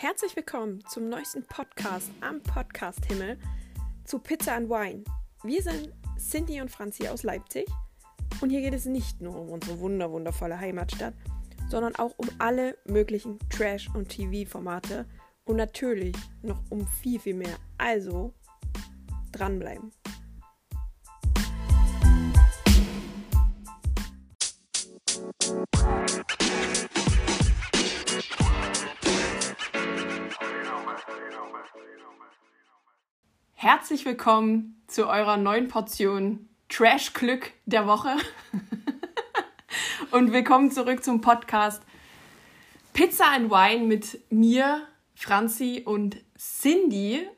Herzlich willkommen zum neuesten Podcast am Podcast Himmel zu Pizza and Wine. Wir sind Cindy und Franzi aus Leipzig und hier geht es nicht nur um unsere wunder wundervolle Heimatstadt, sondern auch um alle möglichen Trash- und TV-Formate und natürlich noch um viel, viel mehr. Also dranbleiben. Herzlich willkommen zu eurer neuen Portion Trash-Glück der Woche. Und willkommen zurück zum Podcast Pizza and Wine mit mir, Franzi und Cindy.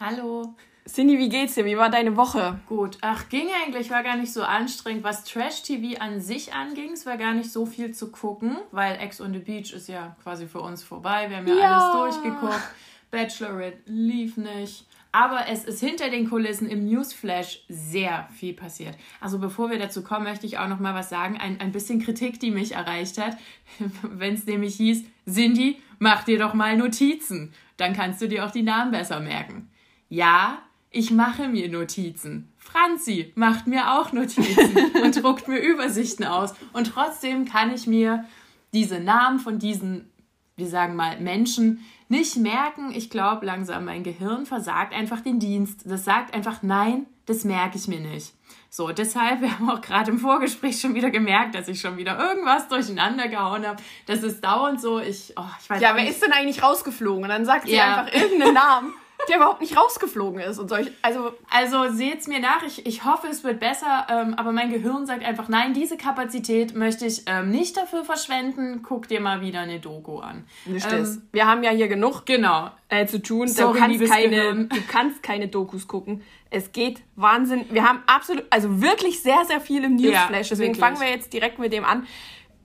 Hallo. Cindy, wie geht's dir? Wie war deine Woche? Gut. Ach, ging eigentlich, war gar nicht so anstrengend. Was Trash-TV an sich anging, es war gar nicht so viel zu gucken, weil Ex on the Beach ist ja quasi für uns vorbei. Wir haben ja, Ja. alles durchgeguckt. Bachelorette lief nicht. Aber es ist hinter den Kulissen im Newsflash sehr viel passiert. Also bevor wir dazu kommen, möchte ich auch noch mal was sagen. Ein, ein bisschen Kritik, die mich erreicht hat. Wenn es nämlich hieß, Cindy, mach dir doch mal Notizen. Dann kannst du dir auch die Namen besser merken. Ja, ich mache mir Notizen. Franzi macht mir auch Notizen und druckt mir Übersichten aus. Und trotzdem kann ich mir diese Namen von diesen, wir sagen mal, Menschen nicht merken. Ich glaube langsam, mein Gehirn versagt einfach den Dienst. Das sagt einfach, nein, das merke ich mir nicht. So, deshalb, wir haben auch gerade im Vorgespräch schon wieder gemerkt, dass ich schon wieder irgendwas durcheinander gehauen habe. Das ist dauernd so, ich, oh, ich weiß Ja, wer nicht. ist denn eigentlich rausgeflogen? Und dann sagt sie Ja. einfach irgendeinen Namen, der überhaupt nicht rausgeflogen ist. Und solch, also Also seht's mir nach, ich, ich hoffe, es wird besser, ähm, aber mein Gehirn sagt einfach, nein, diese Kapazität möchte ich ähm, nicht dafür verschwenden. Guck dir mal wieder eine Doku an. nicht Ähm, das. Wir haben ja hier genug Genau. äh, zu tun. Sorry, du, kannst keine, Gehirn. du kannst keine Dokus gucken. Es geht Wahnsinn. Wir haben absolut, also wirklich sehr, sehr viel im Newsflash. Deswegen wirklich. fangen wir jetzt direkt mit dem an.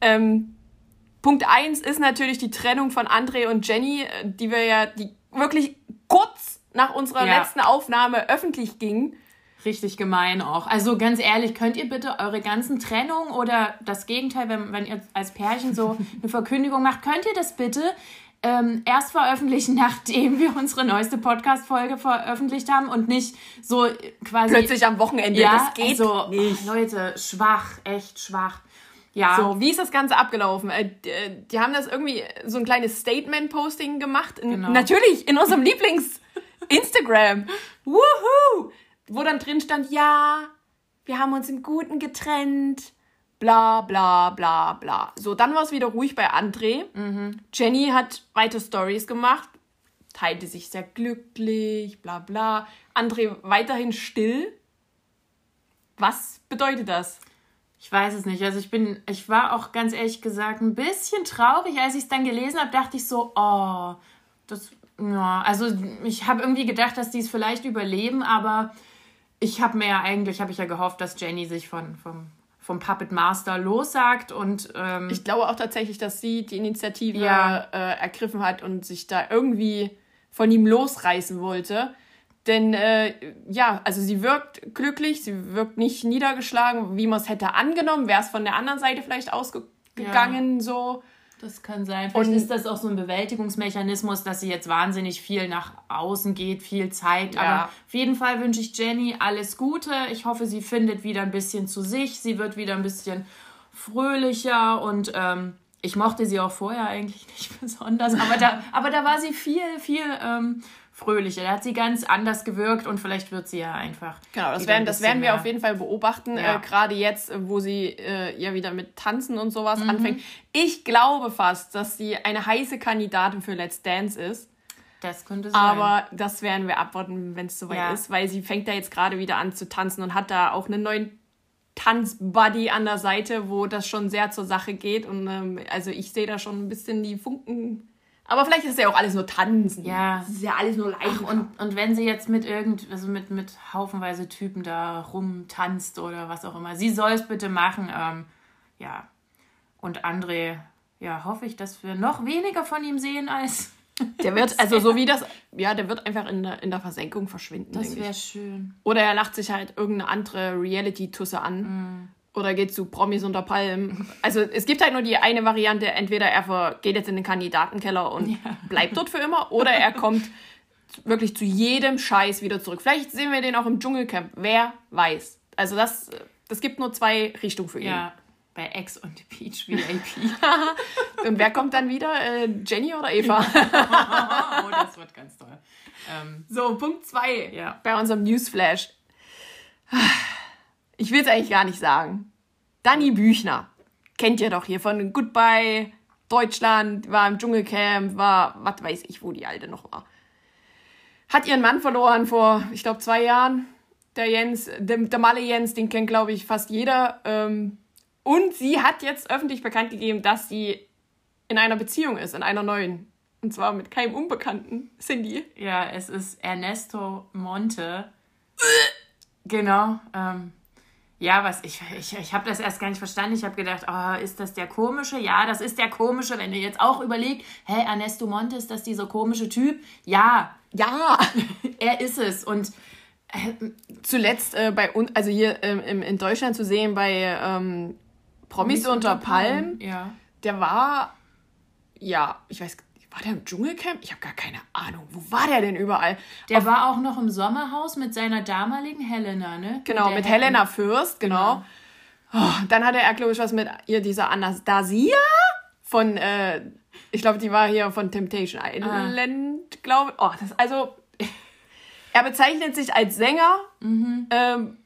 Ähm, Punkt eins ist natürlich die Trennung von André und Jenny, äh, die wir ja die wirklich kurz nach unserer Ja. letzten Aufnahme öffentlich ging. Richtig gemein auch. Also ganz ehrlich, könnt ihr bitte eure ganzen Trennungen oder das Gegenteil, wenn, wenn ihr als Pärchen so eine Verkündigung macht, könnt ihr das bitte ähm, erst veröffentlichen, nachdem wir unsere neueste Podcast-Folge veröffentlicht haben und nicht so äh, quasi... Plötzlich am Wochenende. ja, das geht also, nicht. oh, Leute, schwach, echt schwach. Ja, So, wie ist das Ganze abgelaufen? Äh, äh, die haben das irgendwie so ein kleines Statement-Posting gemacht. Genau. Natürlich in unserem Lieblings-Instagram. Woohoo! Wo dann drin stand, ja, wir haben uns im Guten getrennt. Bla, bla, bla, bla. So, dann war es wieder ruhig bei André. Jenny hat weiter Stories gemacht, teilte sich sehr glücklich, bla, bla. André weiterhin still. Was bedeutet das? Ich weiß es nicht. Also ich bin, ich war auch ganz ehrlich gesagt ein bisschen traurig, als ich es dann gelesen habe, dachte ich so, oh, das, ja, also ich habe irgendwie gedacht, dass die es vielleicht überleben, aber ich habe mir ja eigentlich, habe ich ja gehofft, dass Jenny sich von, vom, vom Puppet Master lossagt und ähm, Ich glaube auch tatsächlich, dass sie die Initiative Ja. äh, ergriffen hat und sich da irgendwie von ihm losreißen wollte. Denn äh, ja, also sie wirkt glücklich, sie wirkt nicht niedergeschlagen, wie man es hätte angenommen. Wäre es von der anderen Seite vielleicht ausgegangen so. Das kann sein. Vielleicht Und- ist das auch so ein Bewältigungsmechanismus, dass sie jetzt wahnsinnig viel nach außen geht, viel zeigt. Ja. Aber auf jeden Fall wünsche ich Jenny alles Gute. Ich hoffe, sie findet wieder ein bisschen zu sich. Sie wird wieder ein bisschen fröhlicher und ähm, ich mochte sie auch vorher eigentlich nicht besonders. Aber da, aber da war sie viel, viel ähm, fröhlicher. Da hat sie ganz anders gewirkt und vielleicht wird sie ja einfach. Genau, das werden, ein das werden wir auf jeden Fall beobachten, Ja. äh, gerade jetzt, wo sie äh, ja wieder mit Tanzen und sowas Mhm. anfängt. Ich glaube fast, dass sie eine heiße Kandidatin für Let's Dance ist. Das könnte sein. Aber das werden wir abwarten, wenn es soweit Ja. ist, weil sie fängt da jetzt gerade wieder an zu tanzen und hat da auch einen neuen Tanzbuddy an der Seite, wo das schon sehr zur Sache geht. Und ähm, also ich sehe da schon ein bisschen die Funken. Aber vielleicht ist ja auch alles nur Tanzen. Ja. Das ist ja alles nur Leiden. Und, und wenn sie jetzt mit irgend, also mit, mit haufenweise Typen da rumtanzt oder was auch immer, sie soll es bitte machen. Ähm, ja. Und André, ja, hoffe ich, dass wir noch weniger von ihm sehen als. der wird, also so wie das, ja, der wird einfach in der, in der Versenkung verschwinden. Das wäre schön. Oder er lacht sich halt irgendeine andere Reality-Tusse an. Oder geht zu Promis unter Palmen. Also es gibt halt nur die eine Variante, entweder er geht jetzt in den Kandidatenkeller und bleibt dort für immer, oder er kommt wirklich zu jedem Scheiß wieder zurück. Vielleicht sehen wir den auch im Dschungelcamp. Wer weiß. Also das, das gibt nur zwei Richtungen für ihn. Ja, bei Ex on the Beach VIP. Und wer kommt dann wieder? Äh, Jenny oder Eva? oh, das wird ganz toll. Ähm, So, Punkt zwei Ja. bei unserem Newsflash. Ich will es eigentlich gar nicht sagen. Dani Büchner. Kennt ihr doch hier von Goodbye Deutschland, war im Dschungelcamp, war, was weiß ich, wo die Alte noch war. Hat ihren Mann verloren vor, ich glaube, zwei Jahren. Der Jens, der, der Malle Jens, den kennt, glaube ich, fast jeder. Ähm, und sie hat jetzt öffentlich bekannt gegeben, dass sie in einer Beziehung ist, in einer neuen. Und zwar mit keinem Unbekannten, Cindy. ja, es ist Ernesto Monte. genau. Ähm, ja, was ich, ich, ich habe das erst gar nicht verstanden. Ich habe gedacht, oh, ist das der komische? Ja, das ist der komische. Wenn ihr jetzt auch überlegt, hä, Ernesto Monte, ist das dieser komische Typ? Ja, Ja, er ist es. Und zuletzt äh, bei uns, also hier ähm, im, in Deutschland zu sehen bei ähm, Promis unter Palmen, Ja. der war, ja, ich weiß, war der im Dschungelcamp? Ich habe gar keine Ahnung. Wo war der denn überall? Der war auch noch im Sommerhaus mit seiner damaligen Helena, ne? Genau, mit Hel- Helena Fürst, genau. Oh, dann hatte er, glaube ich, was mit ihr, dieser Anastasia von, äh, ich glaube, die war hier von Temptation Island, glaube ich. Oh, das, also, er bezeichnet sich als Sänger, ähm,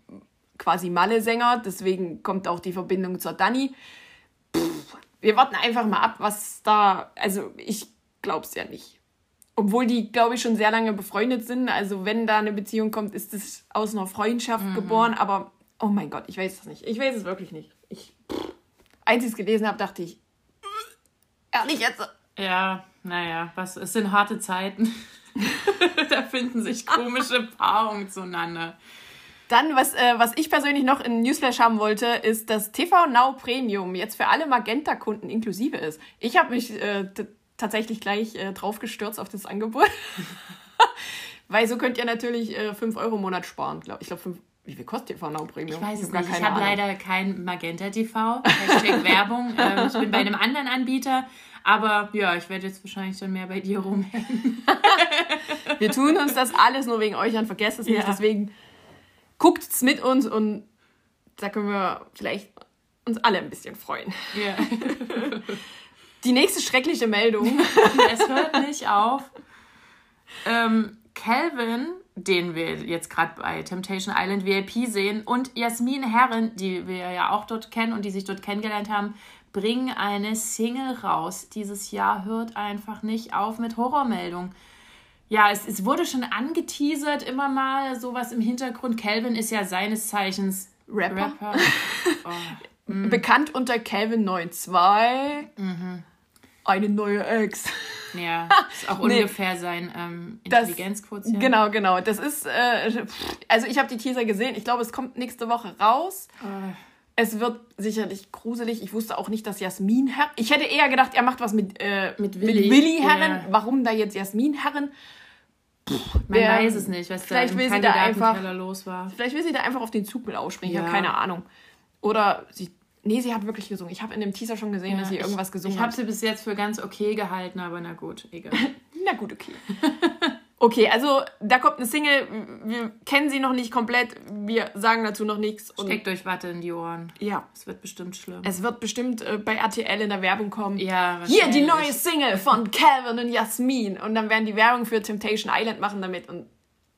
quasi Malle-Sänger, deswegen kommt auch die Verbindung zur Dani. Pff, wir warten einfach mal ab, was da, also ich glaub's ja nicht. Obwohl die, glaube ich, schon sehr lange befreundet sind. Also wenn da eine Beziehung kommt, ist es aus einer Freundschaft geboren. Aber, oh mein Gott, ich weiß es nicht. Ich weiß es wirklich nicht. Ich, pff, als ich es gelesen habe, dachte ich, ehrlich jetzt? Ja, naja, was, es sind harte Zeiten. da finden sich komische Paarungen zueinander. Dann, was, äh, was ich persönlich noch in Newsflash haben wollte, ist, dass TV Now Premium jetzt für alle Magenta-Kunden inklusive ist. Ich habe mich äh, tatsächlich gleich äh, drauf gestürzt auf das Angebot. Weil so könnt ihr natürlich äh, 5 Euro im Monat sparen. Glaub, ich glaube, wie viel kostet TV Now Premium? Ich weiß es gar nicht. Ich habe leider kein Magenta TV. Hashtag Werbung. Ähm, ich bin bei einem anderen Anbieter. Aber ja, ich werde jetzt wahrscheinlich dann mehr bei dir rumhängen. Wir tun uns das alles nur wegen euch an, vergesst es nicht. Ja. Deswegen guckt's mit uns und da können wir vielleicht uns alle ein bisschen freuen. Ja. Die nächste schreckliche Meldung. es hört nicht auf. Ähm, Calvin, den wir jetzt gerade bei Temptation Island VIP sehen, und Jasmin Herren, die wir ja auch dort kennen und die sich dort kennengelernt haben, bringen eine Single raus. Dieses Jahr hört einfach nicht auf mit Horrormeldungen. Ja, es, es wurde schon angeteasert, immer mal sowas im Hintergrund. Calvin ist ja seines Zeichens Rapper. Rapper. Oh. Bekannt unter Calvin 92. Eine neue Ex. Ja, ist auch Nee. ungefähr sein ähm, Intelligenzquotient. Genau, genau. Das ist, äh, also ich habe die Teaser gesehen. Ich glaube, es kommt nächste Woche raus. Äh, Es wird sicherlich gruselig. Ich wusste auch nicht, dass Jasmin Herren. Ich hätte eher gedacht, er macht was mit, äh, Mit mit Willi. Willi, Herren. Ja. Warum da jetzt Jasmin Herren? Man Wer- weiß es nicht, was da vielleicht im will sie da Kandidatenkeller los war. Vielleicht will sie da einfach auf den Zug mit aufspringen. Ich Ja. habe keine Ahnung. Oder sie. Nee, sie hat wirklich gesungen. Ich habe in dem Teaser schon gesehen, dass sie irgendwas gesungen ich, ich habe hat. sie bis jetzt für ganz okay gehalten, aber na gut, egal. Na gut, okay. Okay, also da kommt eine Single. Wir kennen sie noch nicht komplett. Wir sagen dazu noch nichts. Steckt euch Watte in die Ohren. ja, Es wird bestimmt schlimm. es wird bestimmt äh, bei RTL in der Werbung kommen. ja, Hier die wahrscheinlich. neue Single von Calvin und Jasmin. Und dann werden die Werbung für Temptation Island machen damit. Und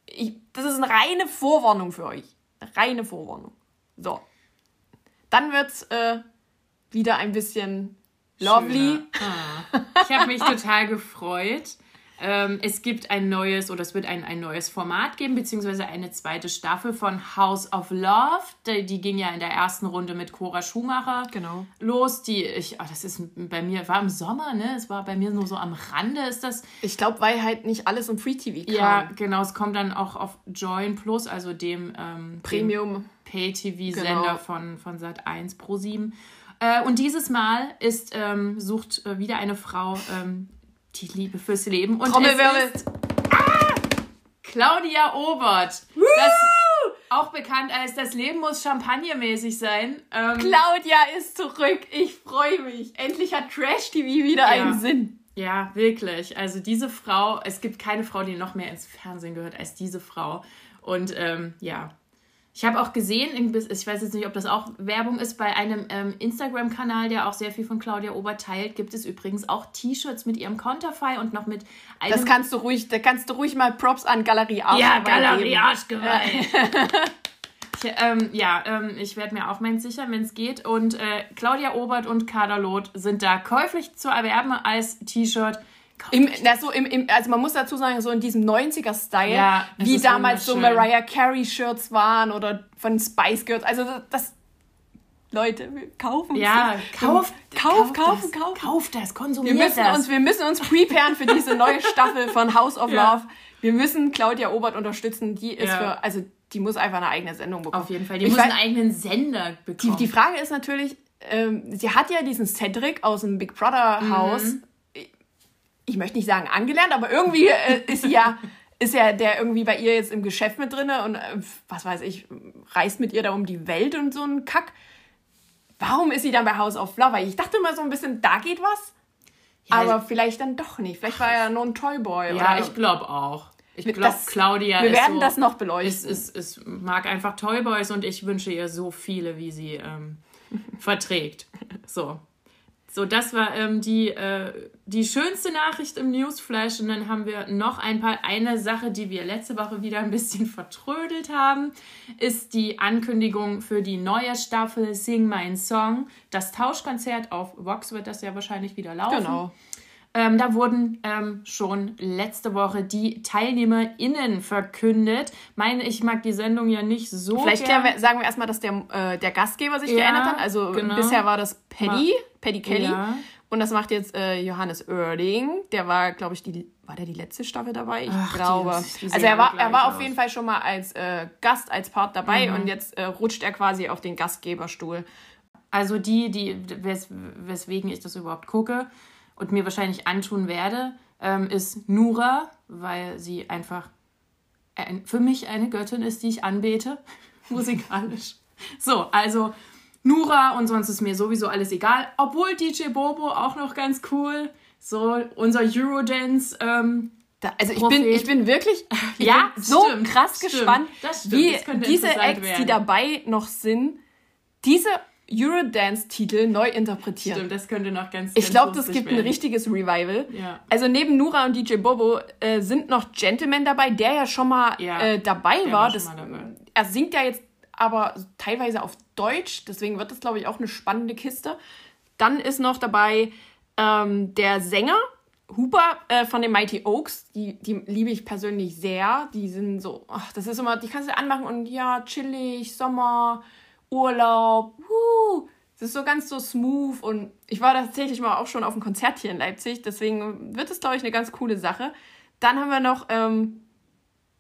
ich, das ist eine reine Vorwarnung für euch. Eine reine Vorwarnung. So. Dann wird's äh, wieder ein bisschen lovely. Ah. Ich habe mich total gefreut. Ähm, es gibt ein neues, oder es wird ein, ein neues Format geben, beziehungsweise eine zweite Staffel von House of Love. Die, die ging ja in der ersten Runde mit Cora Schumacher Genau. los. Die, ich, ah, das ist bei mir, war im Sommer, ne? Es war bei mir nur so am Rande, ist das. Ich glaube, weil halt nicht alles im Free TV kam. Ja, genau, es kommt dann auch auf Join Plus, also dem ähm, Premium. Pay-TV-Sender Genau. von, von Sat1 Pro 7. Äh, und dieses Mal ist, ähm, sucht äh, wieder eine Frau ähm, die Liebe fürs Leben. Und Trommelwirbel. es ist ah, Claudia Obert. Das, Auch bekannt als das Leben muss champagnermäßig sein. Ähm, Claudia ist zurück. Ich freue mich. Endlich hat Trash TV wieder ja. einen Sinn. Ja, wirklich. Also diese Frau, es gibt keine Frau, die noch mehr ins Fernsehen gehört als diese Frau. Und ähm, ja, ich habe auch gesehen, ich weiß jetzt nicht, ob das auch Werbung ist, bei einem ähm, Instagram-Kanal, der auch sehr viel von Claudia Ober teilt, gibt es übrigens auch T-Shirts mit ihrem Konterfei und noch mit einem... Das kannst du ruhig, da kannst du ruhig mal Props an Galerie Arschgeweih Ja, Galerie Arschgeweih. ich, ähm, ja, ähm, ich werde mir auch meins sichern, wenn es geht. Und äh, Claudia Obert und Kaderlot sind da käuflich zu erwerben als T-Shirt. Im, na, so im, im, also man muss dazu sagen, so in diesem 90er-Style, ja, wie damals so Mariah Carey-Shirts waren oder von Spice Girls. Also das, Leute, wir kaufen Ja, kauft, kauf, kaufen, kaufen. Kauft das, konsumiert wir müssen das. Uns, wir müssen uns preparen für diese neue Staffel von House of. Love. Wir müssen Claudia Obert unterstützen. Die ist für, also die muss einfach eine eigene Sendung bekommen. Auf jeden Fall, die ich muss weiß, einen eigenen Sender bekommen. Die, die Frage ist natürlich, ähm, sie hat ja diesen Cedric aus dem Big Brother Haus. Mhm ich möchte nicht sagen angelernt, aber irgendwie äh, ist sie ja, ist ja der irgendwie bei ihr jetzt im Geschäft mit drinne und äh, was weiß ich, reist mit ihr da um die Welt und so ein Kack. Warum ist sie dann bei House of Love? Ich dachte immer so ein bisschen, da geht was. Ja, aber vielleicht dann doch nicht. Vielleicht war er ja nur ein Toyboy. Ja, oder? ich glaube auch. Ich glaube, Claudia Wir werden so, das noch beleuchten. Es, es, es mag einfach Toyboys und ich wünsche ihr so viele, wie sie ähm, verträgt. So. So, das war ähm, die, äh, die schönste Nachricht im Newsflash. Und dann haben wir noch ein paar. Eine Sache, die wir letzte Woche wieder ein bisschen vertrödelt haben, ist die Ankündigung für die neue Staffel Sing Mein Song. Das Tauschkonzert auf Vox wird das ja wahrscheinlich wieder laufen. Genau. Ähm, da wurden ähm, schon letzte Woche die TeilnehmerInnen verkündet. Meine, ich mag die Sendung ja nicht so. Vielleicht wir, sagen wir erstmal, dass der, äh, der Gastgeber sich ja, geändert hat. Also genau. bisher war das Paddy, Paddy Kelly. Ja. Und das macht jetzt äh, Johannes Oerding. Der war, glaube ich, die, war der die letzte Staffel dabei? Ich Ach, glaube. Die, die also er war, er war auf jeden Fall schon mal als äh, Gast, als Part dabei mhm. und jetzt äh, rutscht er quasi auf den Gastgeberstuhl. Also die, die, wes weswegen ich das überhaupt gucke, und mir wahrscheinlich antun werde, ähm, ist Nura, weil sie einfach ein, für mich eine Göttin ist, die ich anbete, musikalisch. So, also Nura und sonst ist mir sowieso alles egal. Obwohl DJ Bobo auch noch ganz cool. So, unser Eurodance. Ähm, da, also ich bin, ich bin wirklich ich ja, bin so stimmt, krass stimmt, gespannt, stimmt, wie diese Acts, werden. die dabei noch sind, diese Eurodance-Titel neu interpretieren. Stimmt, das könnte noch ganz, Ich glaube, das gibt werden. ein richtiges Revival. Ja. Also neben Nura und DJ Bobo äh, sind noch Gentleman dabei, der ja schon mal ja, äh, dabei war. war das, dabei. Er singt ja jetzt aber teilweise auf Deutsch, deswegen wird das, glaube ich, auch eine spannende Kiste. Dann ist noch dabei ähm, der Sänger, Hooper äh, von den Mighty Oaks, die, die liebe ich persönlich sehr. Die sind so, ach, das ist immer, die kannst du anmachen und ja, chillig, Sommer, Urlaub, wuh. Es ist so ganz so smooth und ich war tatsächlich mal auch schon auf einem Konzert hier in Leipzig, deswegen wird es, glaube ich, eine ganz coole Sache. Dann haben wir noch ähm,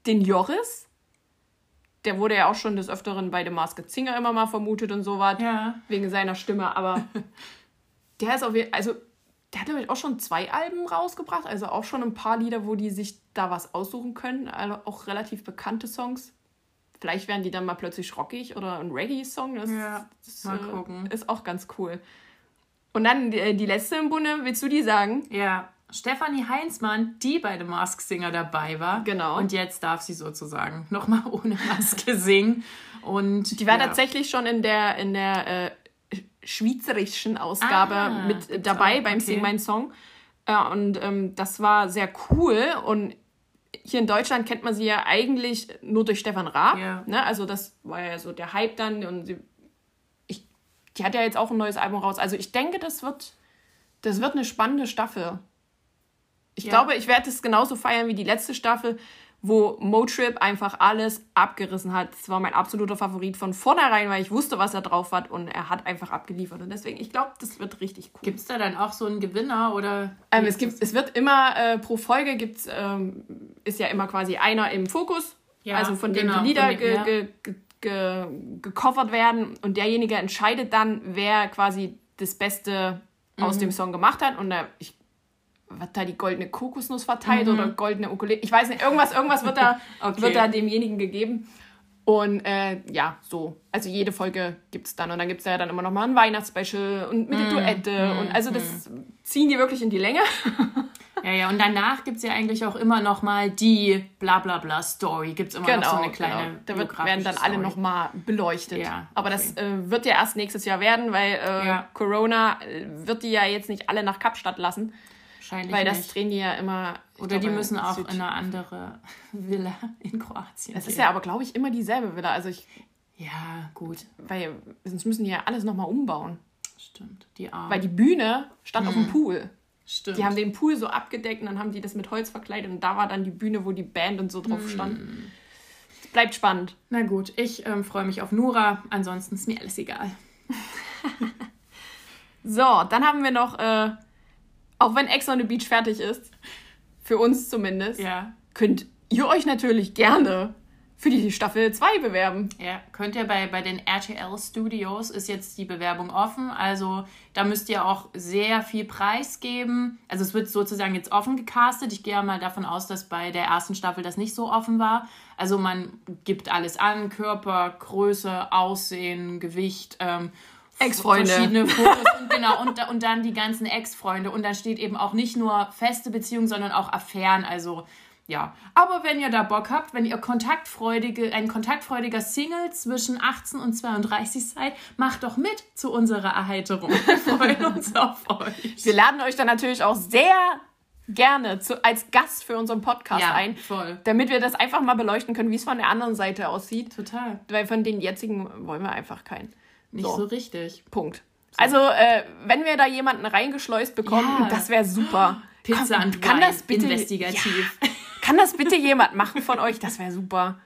den Joris. Der wurde ja auch schon des Öfteren bei The Masked Singer immer mal vermutet und so was. Ja. Wegen seiner Stimme, aber der ist auf jeden also der hat nämlich auch schon zwei Alben rausgebracht, also auch schon ein paar Lieder, wo die sich da was aussuchen können. Also auch relativ bekannte Songs. Vielleicht werden die dann mal plötzlich rockig oder ein Reggae-Song. Das, ja, das mal äh, gucken. ist auch ganz cool. Und dann die, äh, die letzte im Bunde, willst du die sagen? Ja, Stefanie Heinzmann, die bei The Mask Singer dabei war. Genau. Und jetzt darf sie sozusagen nochmal ohne Maske singen. Und, die war ja. tatsächlich schon in der, in der äh, schweizerischen Ausgabe ah, mit dabei auch, beim okay. Sing Mein Song. Äh, und ähm, das war sehr cool. Und hier in Deutschland kennt man sie ja eigentlich nur durch Stefan Raab. Ja. Ne? Also das war ja so der Hype dann und sie, ich, die hat ja jetzt auch ein neues Album raus. Also ich denke, das wird, das wird eine spannende Staffel. Ich ja. glaube, ich werde es genauso feiern wie die letzte Staffel wo Motrip einfach alles abgerissen hat. Das war mein absoluter Favorit von vornherein, weil ich wusste, was er drauf hat und er hat einfach abgeliefert. Und deswegen, ich glaube, das wird richtig cool. Gibt es da dann auch so einen Gewinner oder? Ähm, es, gibt, es wird immer äh, pro Folge gibt's, ähm, ist ja immer quasi einer im Fokus, ja, also von dem genau, die Lieder dem, ja. ge, ge, ge, gecovert werden und derjenige entscheidet dann, wer quasi das Beste mhm. aus dem Song gemacht hat. Und äh, ich wird da die goldene Kokosnuss verteilt mhm. oder goldene Ukulele. Ich weiß nicht, irgendwas, irgendwas wird da, okay. wird da demjenigen gegeben. Und äh, ja, so. Also jede Folge gibt es dann. Und dann gibt es ja dann immer noch mal ein Weihnachtsspecial und mit der Duette. Und also das ziehen die wirklich in die Länge. Ja, ja, und danach gibt es ja eigentlich auch immer noch mal die bla bla bla Story. Gibt es immer noch so eine kleine genau. Da wird, werden dann alle Story. noch mal beleuchtet. Ja, Aber das äh, wird ja erst nächstes Jahr werden, weil äh, Ja. Corona äh, wird die ja jetzt nicht alle nach Kapstadt lassen. Wahrscheinlich Weil das nicht. drehen die ja immer. Oder die müssen auch Süd- in eine andere Villa in Kroatien. Das ist ja aber, glaube ich, immer dieselbe Villa. Also ich, Ja, gut. weil sonst müssen die ja alles noch mal umbauen. Stimmt. Die Arme. Weil die Bühne stand auf Hm. dem Pool. Stimmt. Die haben den Pool so abgedeckt und dann haben die das mit Holz verkleidet und da war dann die Bühne, wo die Band und so Hm. drauf stand. Es bleibt spannend. Na gut, ich ähm, freue mich auf Nura. Ansonsten ist mir alles egal. So, dann haben wir noch, äh, auch wenn Ex on the Beach fertig ist, für uns zumindest, Ja. könnt ihr euch natürlich gerne für die Staffel 2 bewerben. Ja, könnt ihr bei, bei den RTL Studios ist jetzt die Bewerbung offen. Also da müsst ihr auch sehr viel preisgeben. Also es wird sozusagen jetzt offen gecastet. Ich gehe ja mal davon aus, dass bei der ersten Staffel das nicht so offen war. Also man gibt alles an, Körper, Größe, Aussehen, Gewicht, ähm, Ex-Freunde. verschiedene Fotos und genau und, und dann die ganzen Ex-Freunde und dann steht eben auch nicht nur feste Beziehungen, sondern auch Affären, also ja. Aber wenn ihr da Bock habt, wenn ihr kontaktfreudige, ein kontaktfreudiger Single zwischen 18 und 32 seid, macht doch mit zu unserer Erheiterung. Wir freuen uns auf euch. Wir laden euch dann natürlich auch sehr gerne zu, als Gast für unseren Podcast Ja, ein, voll. damit wir das einfach mal beleuchten können, wie es von der anderen Seite aussieht. Total. Weil von den jetzigen wollen wir einfach keinen. Nicht so, richtig. Punkt. Also, äh, wenn wir da jemanden reingeschleust bekommen, Ja. das wäre super. Pizza Komm, und kann Wein, das bitte investigativ. Ja, kann das bitte jemand machen von euch? Das wäre super.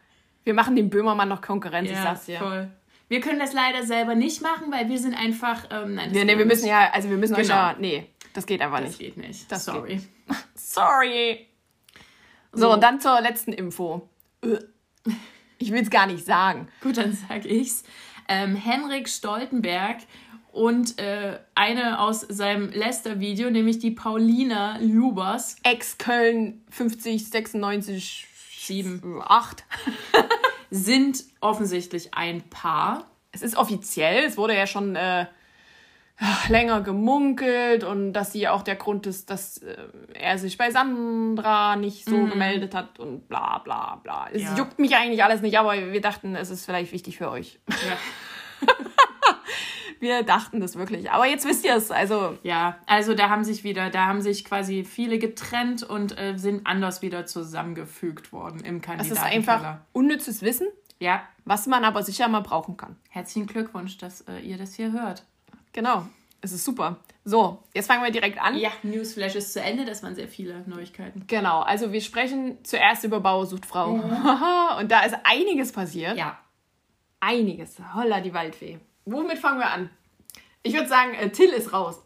Wir machen dem Böhmermann noch Konkurrenz, ich sag's dir. voll. Wir können das leider selber nicht machen, weil wir sind einfach. Ähm, nein, das Nee, nee, wir müssen ja, also wir müssen euch Genau. ja, nee, das geht einfach Das nicht. geht nicht. Das Sorry. geht Sorry. So, und dann zur letzten Info. Äh, Ich will's gar nicht sagen. Gut, dann sag ich's. Ähm, Henrik Stoltenberg und äh, eine aus seinem Lester-Video, nämlich die Paulina Lubers, Ex-Köln 50, 96, 7, 8. sind offensichtlich ein Paar. Es ist offiziell, es wurde ja schon äh, länger gemunkelt und dass sie auch der Grund ist, dass äh, er sich bei Sandra nicht so gemeldet hat und bla bla bla. Es Ja. juckt mich eigentlich alles nicht, aber wir dachten, es ist vielleicht wichtig für euch. Ja. Wir dachten das wirklich. Aber jetzt wisst ihr es. Also, ja, also da haben sich wieder, da haben sich quasi viele getrennt und äh, sind anders wieder zusammengefügt worden im das Kandidatenkeller. ist einfach unnützes Wissen, Ja, was man aber sicher mal brauchen kann. herzlichen Glückwunsch, dass äh, ihr das hier hört. Genau. Es ist super. So, jetzt fangen wir direkt an. Ja, Newsflash ist zu Ende, das waren sehr viele Neuigkeiten. Genau, also wir sprechen zuerst über Bauer sucht Frau. Und da ist einiges passiert. Ja, Einiges. Holla die Waldfee. Womit fangen wir an? Ich würde sagen, äh, Till ist raus.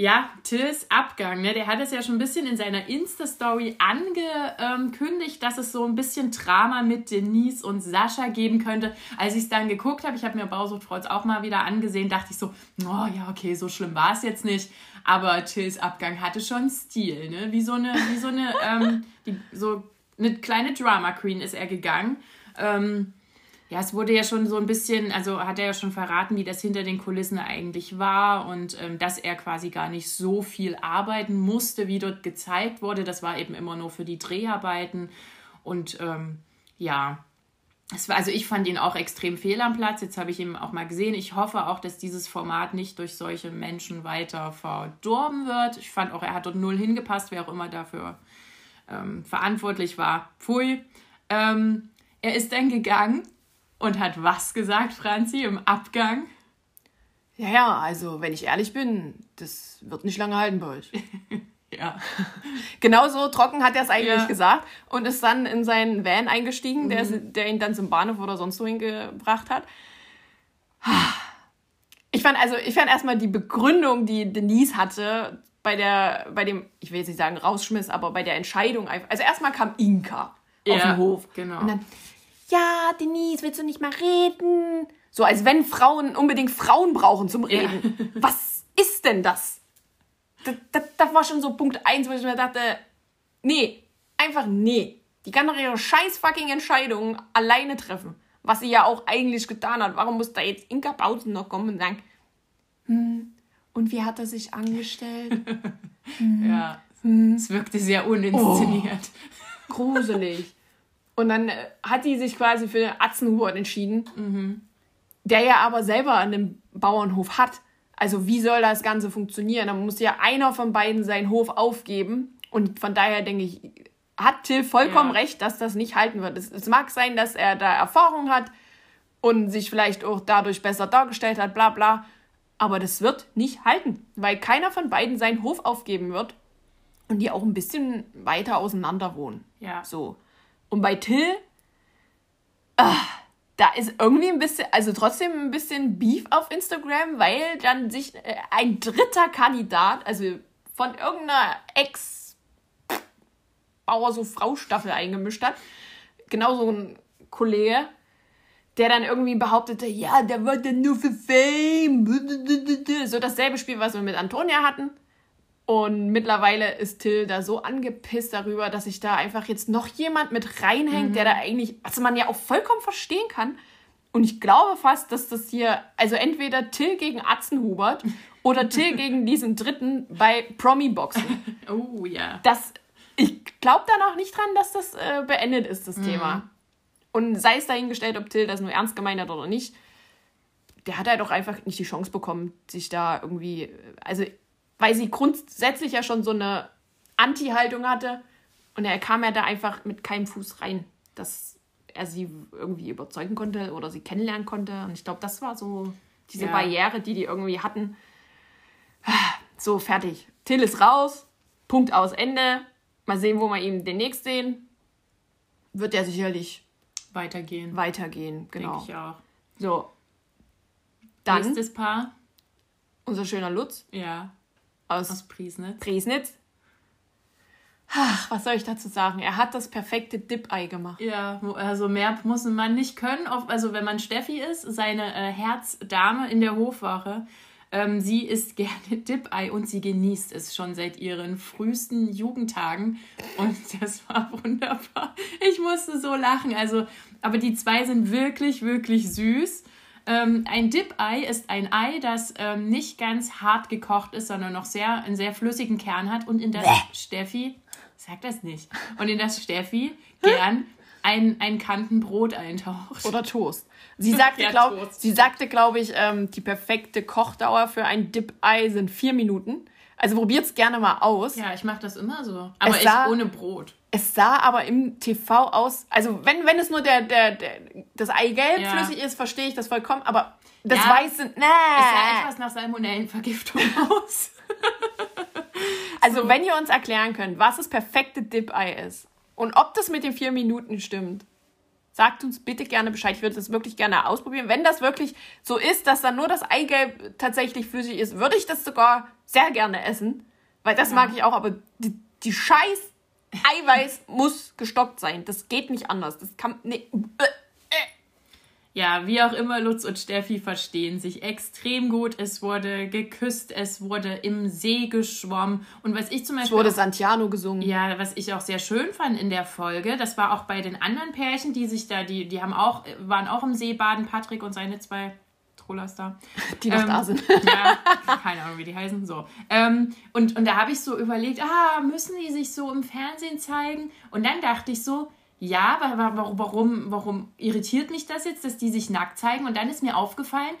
Ja, Tills Abgang, ne? der hat es ja schon ein bisschen in seiner Insta-Story angekündigt, dass es so ein bisschen Drama mit Denise und Sascha geben könnte. Als ich es dann geguckt habe, ich habe mir Bausucht Frau jetzt auch mal wieder angesehen, dachte ich so, oh ja, okay, so schlimm war es jetzt nicht. Aber Tills Abgang hatte schon Stil, ne? Wie so eine, wie so eine, ähm, die, so eine kleine Drama Queen ist er gegangen. Ähm, ja, es wurde ja schon so ein bisschen, also hat er ja schon verraten, wie das hinter den Kulissen eigentlich war und ähm, dass er quasi gar nicht so viel arbeiten musste, wie dort gezeigt wurde. Das war eben immer nur für die Dreharbeiten. Und ähm, ja, war, also ich fand ihn auch extrem fehl am Platz. Jetzt habe ich ihn auch mal gesehen. Ich hoffe auch, dass dieses Format nicht durch solche Menschen weiter verdorben wird. Ich fand auch, er hat dort null hingepasst, wer auch immer dafür ähm, verantwortlich war. Pfui. Ähm, er ist dann gegangen und hat was gesagt, Franzi, im Abgang? Ja, ja, also wenn ich ehrlich bin, das wird nicht lange halten bei euch. Ja. Genauso trocken hat er es eigentlich Ja. gesagt und ist dann in seinen Van eingestiegen, der, der ihn dann zum Bahnhof oder sonst wohin gebracht hat. Ich fand also, ich fand erstmal die Begründung, die Denise hatte bei der, bei dem, ich will jetzt nicht sagen Rausschmiss, aber bei der Entscheidung einfach. Also erstmal kam Inka auf Ja, den Hof. genau. Und dann, ja, Denise, willst du nicht mal reden? So, als wenn Frauen unbedingt Frauen brauchen zum Reden. Was ist denn das? Das, das? das war schon so Punkt eins, wo ich mir dachte, nee, einfach nee. Die kann doch ihre scheiß fucking Entscheidungen alleine treffen. Was sie ja auch eigentlich getan hat. Warum muss da jetzt Inka Pausen noch kommen und sagen, hm, und wie hat er sich angestellt? Ja. Es wirkte sehr uninszeniert. Gruselig. Und dann äh, hat die sich quasi für Atzenhubert entschieden, der ja aber selber einen Bauernhof hat. Also wie soll das Ganze funktionieren? Da muss ja einer von beiden seinen Hof aufgeben. Und von daher denke ich, hat Till vollkommen Ja. recht, dass das nicht halten wird. Es, es mag sein, dass er da Erfahrung hat und sich vielleicht auch dadurch besser dargestellt hat, bla bla. Aber das wird nicht halten, weil keiner von beiden seinen Hof aufgeben wird und die auch ein bisschen weiter auseinander wohnen. Ja. So. Und bei Till, ah, da ist irgendwie ein bisschen, also trotzdem ein bisschen Beef auf Instagram, weil dann sich äh, ein dritter Kandidat, also von irgendeiner Ex- Bauer so Frau Staffel eingemischt hat. Genau so ein Kollege, der dann irgendwie behauptete, ja, der wollte nur für Fame. So dasselbe Spiel, was wir mit Antonia hatten. Und mittlerweile ist Till da so angepisst darüber, dass sich da einfach jetzt noch jemand mit reinhängt, der da eigentlich, was man ja auch vollkommen verstehen kann. Und ich glaube fast, dass das hier, also entweder Till gegen Atzenhubert oder Till gegen diesen Dritten bei Promi-Boxen. Oh ja. Das, ich glaube da noch nicht dran, dass das äh, beendet ist, das Thema. Und sei es dahingestellt, ob Till das nur ernst gemeint hat oder nicht, der hat halt auch einfach nicht die Chance bekommen, sich da irgendwie, also weil sie grundsätzlich ja schon so eine Anti-Haltung hatte und er kam ja da einfach mit keinem Fuß rein, dass er sie irgendwie überzeugen konnte oder sie kennenlernen konnte. Und ich glaube, das war so diese Ja. Barriere, die die irgendwie hatten. So, fertig. Till ist raus. Punkt aus Ende. Mal sehen, wo wir ihn demnächst sehen. Wird er sicherlich Weitergehen. weitergehen. Denke Genau. ich auch. So. Dann Nächstes Paar. unser schöner Lutz Ja. Aus Aus Priesnitz. Priesnitz. Ach, was soll ich dazu sagen? Er hat das perfekte Dip-Ei gemacht. Ja, also mehr muss man nicht können. Also wenn man Steffi ist, seine äh, Herzdame in der Hofwache, ähm, sie isst gerne Dip-Ei und sie genießt es schon seit ihren frühesten Jugendtagen. Und das war wunderbar. Ich musste so lachen. Also, aber die zwei sind wirklich, wirklich süß. Ähm, ein Dip-Ei ist ein Ei, das ähm, nicht ganz hart gekocht ist, sondern noch sehr, einen sehr flüssigen Kern hat und in das Steffi, sag das nicht, und in das Steffi gern ein, ein Kantenbrot eintaucht. Oder Toast. Sie sagte, Ja, glaube glaube ich, ähm, die perfekte Kochdauer für ein Dip-Ei sind vier Minuten. Also probiert's gerne mal aus. Ja, ich mache das immer so. Aber Es ich sah- ohne Brot. Es sah aber im TV aus, also wenn, wenn es nur der, der, der, das Eigelb Ja. flüssig ist, verstehe ich das vollkommen, aber das Ja. Weiße, nee. Es sah etwas nach Salmonellenvergiftung aus. Also wenn ihr uns erklären könnt, was das perfekte Dip-Ei ist und ob das mit den vier Minuten stimmt, sagt uns bitte gerne Bescheid. Ich würde das wirklich gerne ausprobieren. Wenn das wirklich so ist, dass dann nur das Eigelb tatsächlich flüssig ist, würde ich das sogar sehr gerne essen. Weil das mag ich auch, aber die, die scheiß Eiweiß muss gestockt sein. Das geht nicht anders. Das kann. Nee. Ja, wie auch immer, Lutz und Steffi verstehen sich extrem gut. Es wurde geküsst, es wurde im See geschwommen. Und was ich zum Es Beispiel. wurde auch- Santiano gesungen. Ja, was ich auch sehr schön fand in der Folge, das war auch bei den anderen Pärchen, die sich da, die, die haben auch, waren auch im See baden, Patrick und seine zwei Trollas da. Die noch Ähm, da sind. Ja, keine Ahnung, wie die heißen. So. Ähm, und, und da habe ich so überlegt, ah, müssen die sich so im Fernsehen zeigen? Und dann dachte ich so, ja, wa- wa- warum, warum, warum irritiert mich das jetzt, dass die sich nackt zeigen? Und dann ist mir aufgefallen,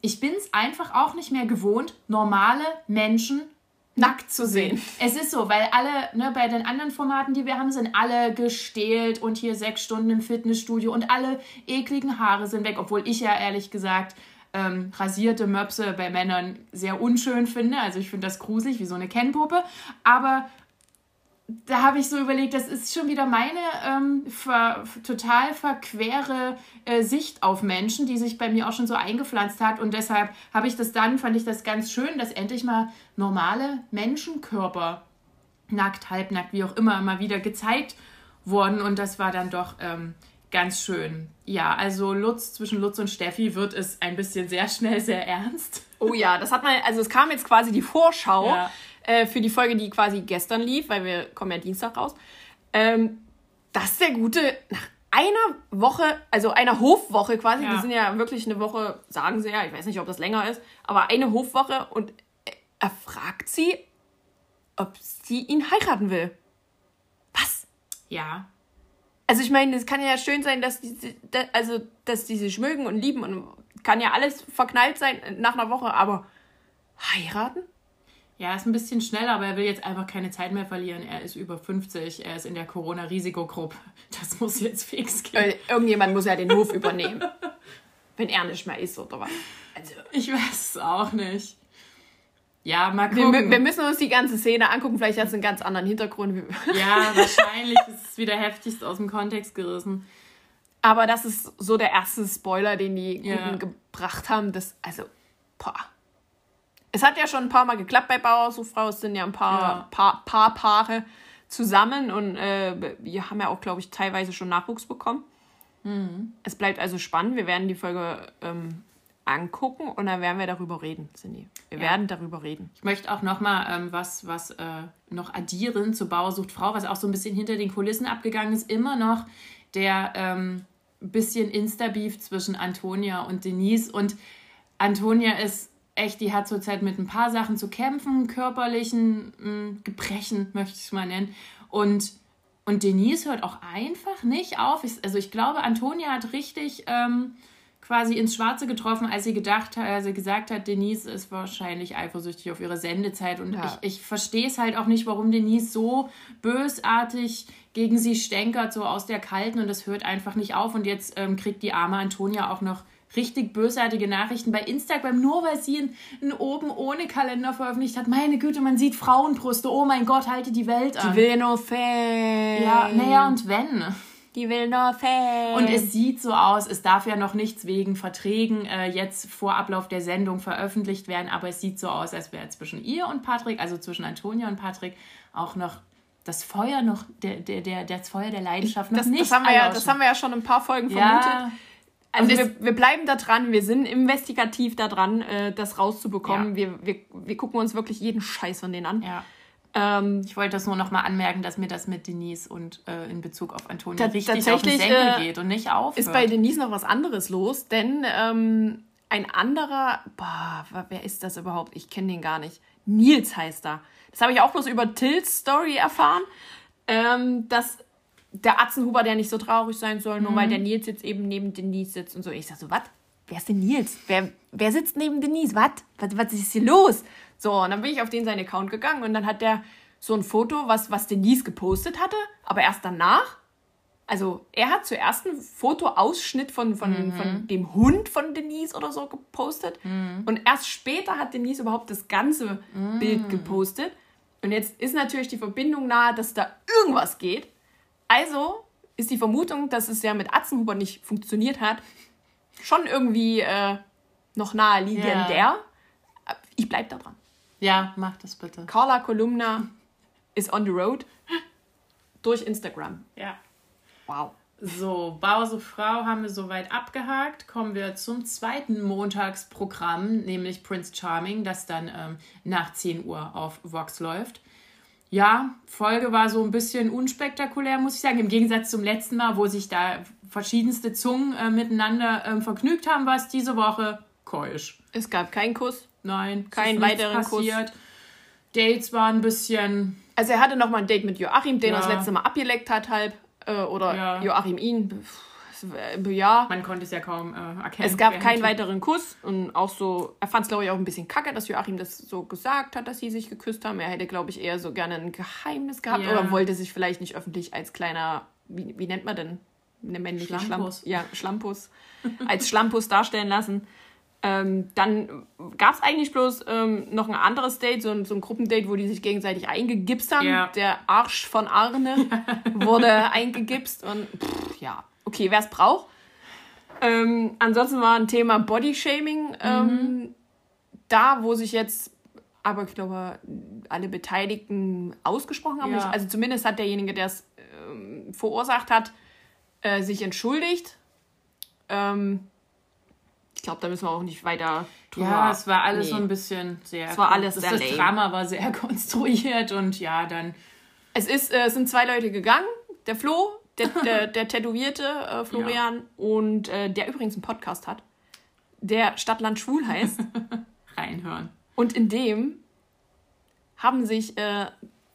ich bin es einfach auch nicht mehr gewohnt, normale Menschen Nackt zu sehen. es ist so, weil alle, ne, bei den anderen Formaten, die wir haben, sind alle gestählt und hier sechs Stunden im Fitnessstudio und alle ekligen Haare sind weg, obwohl ich ja ehrlich gesagt ähm, rasierte Möpse bei Männern sehr unschön finde. Also ich finde das gruselig, wie so eine Kennpuppe. Aber da habe ich so überlegt, das ist schon wieder meine ähm, ver, total verquere äh, Sicht auf Menschen, die sich bei mir auch schon so eingepflanzt hat. Und deshalb habe ich das dann, fand ich das ganz schön, dass endlich mal normale Menschenkörper, nackt, halbnackt, wie auch immer, mal wieder gezeigt wurden. Und das war dann doch ähm, ganz schön. Ja, also Lutz, zwischen Lutz und Steffi wird es ein bisschen sehr schnell sehr ernst. Oh ja, das hat man, also es kam jetzt quasi die Vorschau Ja. äh, für die Folge, die quasi gestern lief, weil wir kommen ja Dienstag raus, ähm, dass der Gute nach einer Woche, also einer Hofwoche quasi, Ja. die sind ja wirklich eine Woche, sagen sie ja, ich weiß nicht, ob das länger ist, aber eine Hofwoche und er fragt sie, ob sie ihn heiraten will. Was? Ja. Also ich meine, es kann ja schön sein, dass die, also dass die sich mögen und lieben und kann ja alles verknallt sein nach einer Woche, aber heiraten? Ja, ist ein bisschen schneller, aber er will jetzt einfach keine Zeit mehr verlieren. Er ist über 50, er ist in der Corona-Risikogruppe. Das muss jetzt fix gehen. Äh, irgendjemand muss ja den Hof übernehmen. Wenn er nicht mehr ist oder was. Also, Ich weiß es auch nicht. Ja, mal wir, gucken. mü- wir müssen uns die ganze Szene angucken. Vielleicht hat es einen ganz anderen Hintergrund. Ja, wahrscheinlich ist es wieder heftigst aus dem Kontext gerissen. Aber das ist so der erste Spoiler, den die Guten Ja. gebracht haben. Das, also, boah. Es hat ja schon ein paar Mal geklappt bei Bauer so Frau. Es sind ja ein paar, Ja. paar, paar Paare zusammen und äh, wir haben ja auch, glaube ich, teilweise schon Nachwuchs bekommen. Mhm. Es bleibt also spannend. Wir werden die Folge ähm, angucken und dann werden wir darüber reden, Cindy. Wir Ja. werden darüber reden. Ich möchte auch noch mal ähm, was, was äh, noch addieren zu Bauer sucht Frau, was auch so ein bisschen hinter den Kulissen abgegangen ist. Immer noch der ähm, bisschen Insta-Beef zwischen Antonia und Denise. Und Antonia ist echt, die hat zurzeit mit ein paar Sachen zu kämpfen, körperlichen mh, Gebrechen, möchte ich es mal nennen. Und, und Denise hört auch einfach nicht auf. Ich, also ich glaube, Antonia hat richtig ähm, quasi ins Schwarze getroffen, als sie gedacht hat, als sie gesagt hat, Denise ist wahrscheinlich eifersüchtig auf ihre Sendezeit. Und Ja. ich, ich verstehe es halt auch nicht, warum Denise so bösartig gegen sie stänkert, so aus der Kalten und das hört einfach nicht auf. Und jetzt ähm, kriegt die arme Antonia auch noch richtig bösartige Nachrichten bei Instagram, nur weil sie einen, einen oben ohne Kalender veröffentlicht hat. Meine Güte, man sieht Frauenbrüste. Oh mein Gott, halte die Welt an. Die will nur Fan. ja, naja, und wenn? Die will nur Fan. Und es sieht so aus, es darf ja noch nichts wegen Verträgen äh, jetzt vor Ablauf der Sendung veröffentlicht werden, aber es sieht so aus, als wäre zwischen ihr und Patrick, also zwischen Antonia und Patrick, auch noch das Feuer noch, der, der, der, das Feuer der Leidenschaft noch das, nicht das, haben wir ja, das haben wir ja schon in ein paar Folgen vermutet. ja, Also Und wir, wir bleiben da dran, wir sind investigativ da dran, äh, das rauszubekommen. Ja. Wir, wir, wir gucken uns wirklich jeden Scheiß von denen an. ja. Ähm, Ich wollte das nur noch mal anmerken, dass mir das mit Denise und äh, in Bezug auf Antonia richtig auf den Senkel äh, geht und nicht aufhört. ist bei Denise noch was anderes los, denn ähm, ein anderer, boah, wer ist das überhaupt? Ich kenne den gar nicht. Nils heißt er. Das habe ich auch bloß über Tills Story erfahren, ähm, dass der Atzenhuber, der nicht so traurig sein soll, nur weil der Nils jetzt eben neben Denise sitzt und so. Ich sag so, was? Wer ist denn Nils? Wer, wer sitzt neben Denise? Was? Was ist hier los? So, und dann bin ich auf den seinen Account gegangen und dann hat der so ein Foto, was, was Denise gepostet hatte, aber erst danach also er hat zuerst einen Fotoausschnitt von, von, von dem Hund von Denise oder so gepostet. Und erst später hat Denise überhaupt das ganze Bild gepostet. Und jetzt ist natürlich die Verbindung nahe, dass da irgendwas geht. Also ist die Vermutung, dass es ja mit Atzenhuber nicht funktioniert hat, schon irgendwie äh, noch naheliegender. Ja. Ich bleib da dran. Ja, mach das bitte. Carla Kolumna is on the road durch Instagram. Ja. Wow. So, Bause Frau haben wir soweit abgehakt. Kommen wir zum zweiten Montagsprogramm, nämlich Prince Charming, das dann ähm, nach 10 Uhr auf Vox läuft. Ja, Folge war so ein bisschen unspektakulär, muss ich sagen. Im Gegensatz zum letzten Mal, wo sich da verschiedenste Zungen äh, miteinander ähm, vergnügt haben, war es diese Woche keusch. Es gab keinen Kuss. Nein, Kein weiteren Kuss. passiert. Dates waren ein bisschen Also er hatte noch mal ein Date mit Joachim, den er Ja. das letzte Mal abgeleckt hat halb. Äh, oder Ja. Joachim ihn. Ja. Man konnte es ja kaum äh, erkennen. Es gab keinen weiteren Kuss und auch so, er fand es glaube ich auch ein bisschen kacke, dass Joachim das so gesagt hat, dass sie sich geküsst haben. Er hätte glaube ich eher so gerne ein Geheimnis gehabt Ja. oder wollte sich vielleicht nicht öffentlich als kleiner, wie, wie nennt man denn, eine männliche Schlampus. Schlampus? Ja, Schlampus. als Schlampus darstellen lassen. Ähm, dann gab es eigentlich bloß ähm, noch ein anderes Date, so ein, so ein Gruppendate, wo die sich gegenseitig eingegipst haben. Ja. Der Arsch von Arne wurde eingegipst und pff, ja, okay, wer es braucht. Ähm, ansonsten war ein Thema Bodyshaming ähm, da, wo sich jetzt aber ich glaube alle Beteiligten ausgesprochen haben. Ja. Also zumindest hat derjenige, der es ähm, verursacht hat, äh, sich entschuldigt. Ähm, ich glaube, da müssen wir auch nicht weiter drüber. Ja, es war alles Nee. so ein bisschen sehr. Es war alles das, sehr das lame. Drama war sehr konstruiert und ja, dann. Es, ist, äh, es sind zwei Leute gegangen. Der Flo, der, der, der tätowierte äh, Florian und äh, der übrigens einen Podcast hat, der Stadtland Schwul heißt. Reinhören. Und in dem haben sich, äh,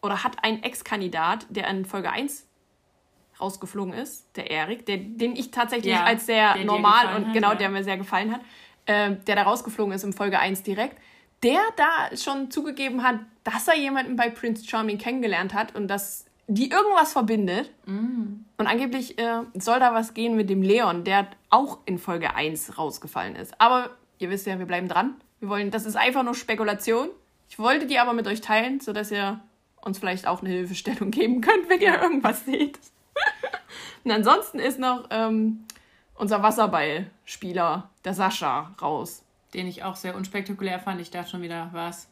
oder hat ein Ex-Kandidat, der in Folge 1 rausgeflogen ist, der Erik, der, den ich tatsächlich Ja, als sehr normal und hat, genau, ja. der mir sehr gefallen hat, äh, der da rausgeflogen ist in Folge 1 direkt, der da schon zugegeben hat, dass er jemanden bei Prince Charming kennengelernt hat und dass die irgendwas verbindet. Mm. Und angeblich äh, soll da was gehen mit dem Leon, der auch in Folge 1 rausgefallen ist. Aber ihr wisst ja, wir bleiben dran. Wir wollen, das ist einfach nur Spekulation. Ich wollte die aber mit euch teilen, sodass ihr uns vielleicht auch eine Hilfestellung geben könnt, wenn ihr irgendwas seht. Und ansonsten ist noch ähm, unser Wasserballspieler, der Sascha, raus. Den ich auch sehr unspektakulär fand. Ich dachte schon wieder, was?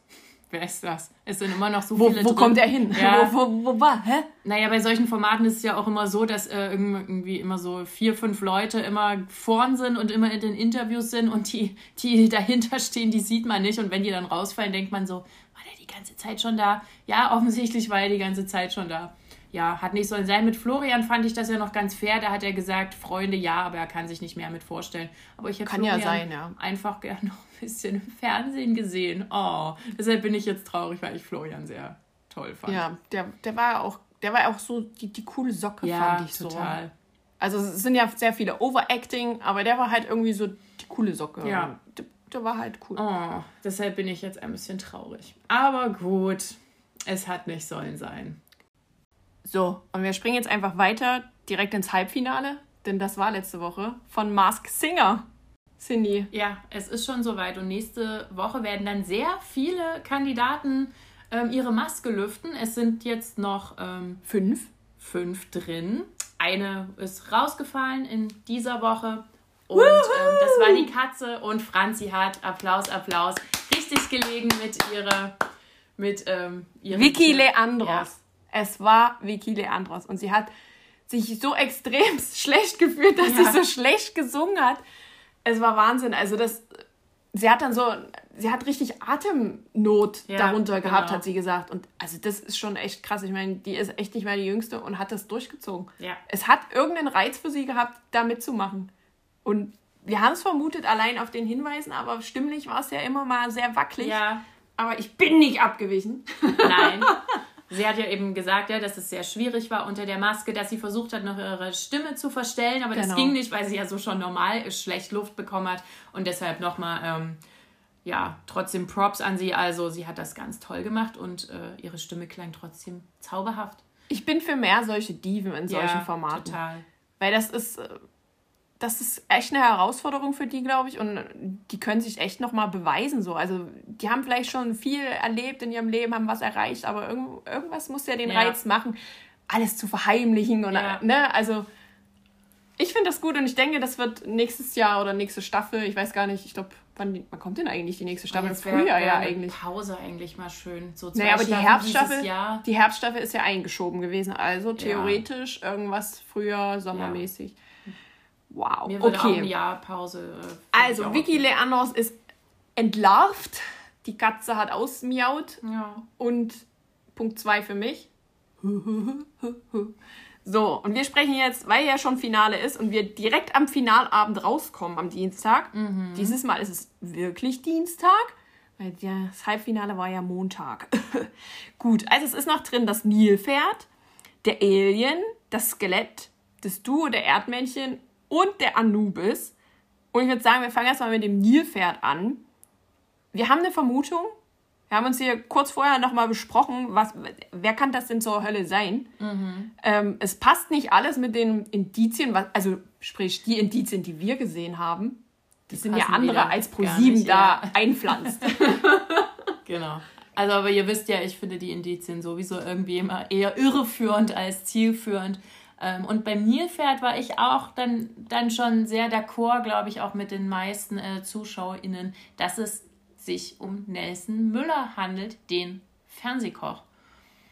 Wer ist das? Es sind immer noch so Wo, viele wo drin. kommt er hin? Ja. Wo, wo, wo war? Hä? Naja, bei solchen Formaten ist es ja auch immer so, dass äh, irgendwie immer so vier, fünf Leute immer vorn sind und immer in den Interviews sind und die, die dahinter stehen, die sieht man nicht. Und wenn die dann rausfallen, denkt man so, war der die ganze Zeit schon da? Ja, offensichtlich war er die ganze Zeit schon da. Ja, hat nicht sollen sein. Mit Florian fand ich das ja noch ganz fair. Da hat er gesagt, Freunde, ja, aber er kann sich nicht mehr mit vorstellen. Aber ich ja Florian sein, ja. einfach gerne noch ein bisschen im Fernsehen gesehen. Oh, deshalb bin ich jetzt traurig, weil ich Florian sehr toll fand. Ja, der, der war auch, der war auch so die, die coole Socke, Ja, fand ich so. total. Also es sind ja sehr viele Overacting, aber der war halt irgendwie so die coole Socke. Ja. Der, der war halt cool. Oh, deshalb bin ich jetzt ein bisschen traurig. Aber gut, es hat nicht sollen sein. So, und wir springen jetzt einfach weiter direkt ins Halbfinale, denn das war letzte Woche von Mask Singer. Cindy. Ja, es ist schon soweit und nächste Woche werden dann sehr viele Kandidaten ähm, ihre Maske lüften. Es sind jetzt noch ähm, Fünf. fünf drin. Eine ist rausgefallen in dieser Woche. Und ähm, das war die Katze und Franzi hat, Applaus, Applaus, richtig gelegen mit ihrer, mit ähm, ihrem Vicky. Leandros. Ja. Es war Vicky Leandros. Und sie hat sich so extrem schlecht gefühlt, dass Ja. sie so schlecht gesungen hat. Es war Wahnsinn. Also das, sie hat dann so, sie hat richtig Atemnot Ja, darunter gehabt, genau. hat sie gesagt. Und also das ist schon echt krass. Ich meine, die ist echt nicht mehr die Jüngste und hat das durchgezogen. Ja. Es hat irgendeinen Reiz für sie gehabt, da mitzumachen. Und wir haben es vermutet, allein auf den Hinweisen, aber stimmlich war es ja immer mal sehr wackelig. Ja, Aber ich bin nicht abgewichen. Nein. Sie hat ja eben gesagt, ja, dass es sehr schwierig war unter der Maske, dass sie versucht hat, noch ihre Stimme zu verstellen, aber das Genau. ging nicht, weil sie ja so schon normal schlecht Luft bekommen hat und deshalb nochmal, ähm, ja, trotzdem Props an sie. Also sie hat das ganz toll gemacht und äh, ihre Stimme klang trotzdem zauberhaft. Ich bin für mehr solche Diven in solchen Formaten. Total. Weil das ist, äh, das ist echt eine Herausforderung für die, glaube ich. Und die können sich echt nochmal beweisen. So. Also die haben vielleicht schon viel erlebt in ihrem Leben, haben was erreicht, aber irgend, irgendwas muss ja den Ja. Reiz machen, alles zu verheimlichen. Und, Ja. ne? Also ich finde das gut und ich denke, das wird nächstes Jahr oder nächste Staffel, ich weiß gar nicht, ich glaube, wann, wann kommt denn eigentlich die nächste Staffel? Jetzt wär ja eigentlich. Pause eigentlich mal schön. So zwei Naja, aber die Herbststaffel, die Herbststaffel ist ja eingeschoben gewesen. Also theoretisch irgendwas früher, sommermäßig. Wow. Mir würde auch ein okay. Jahr Pause. äh, Also, Vicky okay. Leandros ist entlarvt. Die Katze hat ausmiaut. Ja. Und Punkt 2 für mich. So, und wir sprechen jetzt, weil ja schon Finale ist und wir direkt am Finalabend rauskommen am Dienstag. Mhm. Dieses Mal ist es wirklich Dienstag, weil das Halbfinale war ja Montag. Gut, also es ist noch drin das Nilpferd, der Alien, das Skelett, das Duo der Erdmännchen und der Anubis. Und ich würde sagen, wir fangen erstmal mit dem Nilpferd an. Wir haben eine Vermutung. Wir haben uns hier kurz vorher nochmal besprochen, was, wer kann das denn zur Hölle sein? Ähm, es passt nicht alles mit den Indizien, was, also sprich die Indizien, die wir gesehen haben. Die, sind ja andere als gar Pro7 nicht, da ja. einpflanzt. Genau. Also, aber ihr wisst ja, ich finde die Indizien sowieso irgendwie immer eher irreführend als zielführend. Ähm, Und beim Nilpferd war ich auch dann, dann schon sehr d'accord, glaube ich, auch mit den meisten äh, ZuschauerInnen, dass es sich um Nelson Müller handelt, den Fernsehkoch.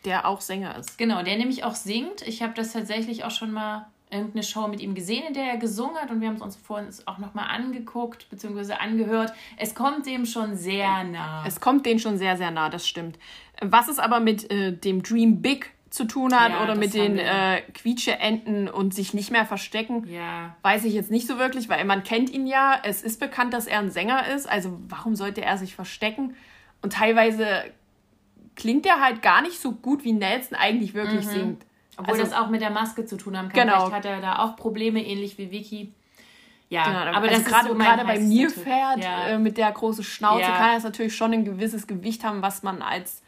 der auch Sänger ist. Genau, der nämlich auch singt. Ich habe das tatsächlich auch schon mal irgendeine Show mit ihm gesehen, in der er gesungen hat und wir haben es uns vorhin auch nochmal angeguckt bzw. angehört. Es kommt dem schon sehr nah. Es kommt denen schon sehr, sehr nah, das stimmt. Was ist aber mit äh, dem Dream Big zu tun hat Ja, oder das mit den äh, Quietscheenten und sich nicht mehr verstecken. Ja. Weiß ich jetzt nicht so wirklich, weil man kennt ihn ja. Es ist bekannt, dass er ein Sänger ist. Also warum sollte er sich verstecken? Und teilweise klingt er halt gar nicht so gut, wie Nelson eigentlich wirklich singt. Obwohl Also- das auch mit der Maske zu tun haben kann. Genau. Vielleicht hat er da auch Probleme, ähnlich wie Vicky. Ja, Genau, aber aber das also gerade so gerade bei mir fährt Ja. äh, mit der großen Schnauze Ja. kann es natürlich schon ein gewisses Gewicht haben, was man als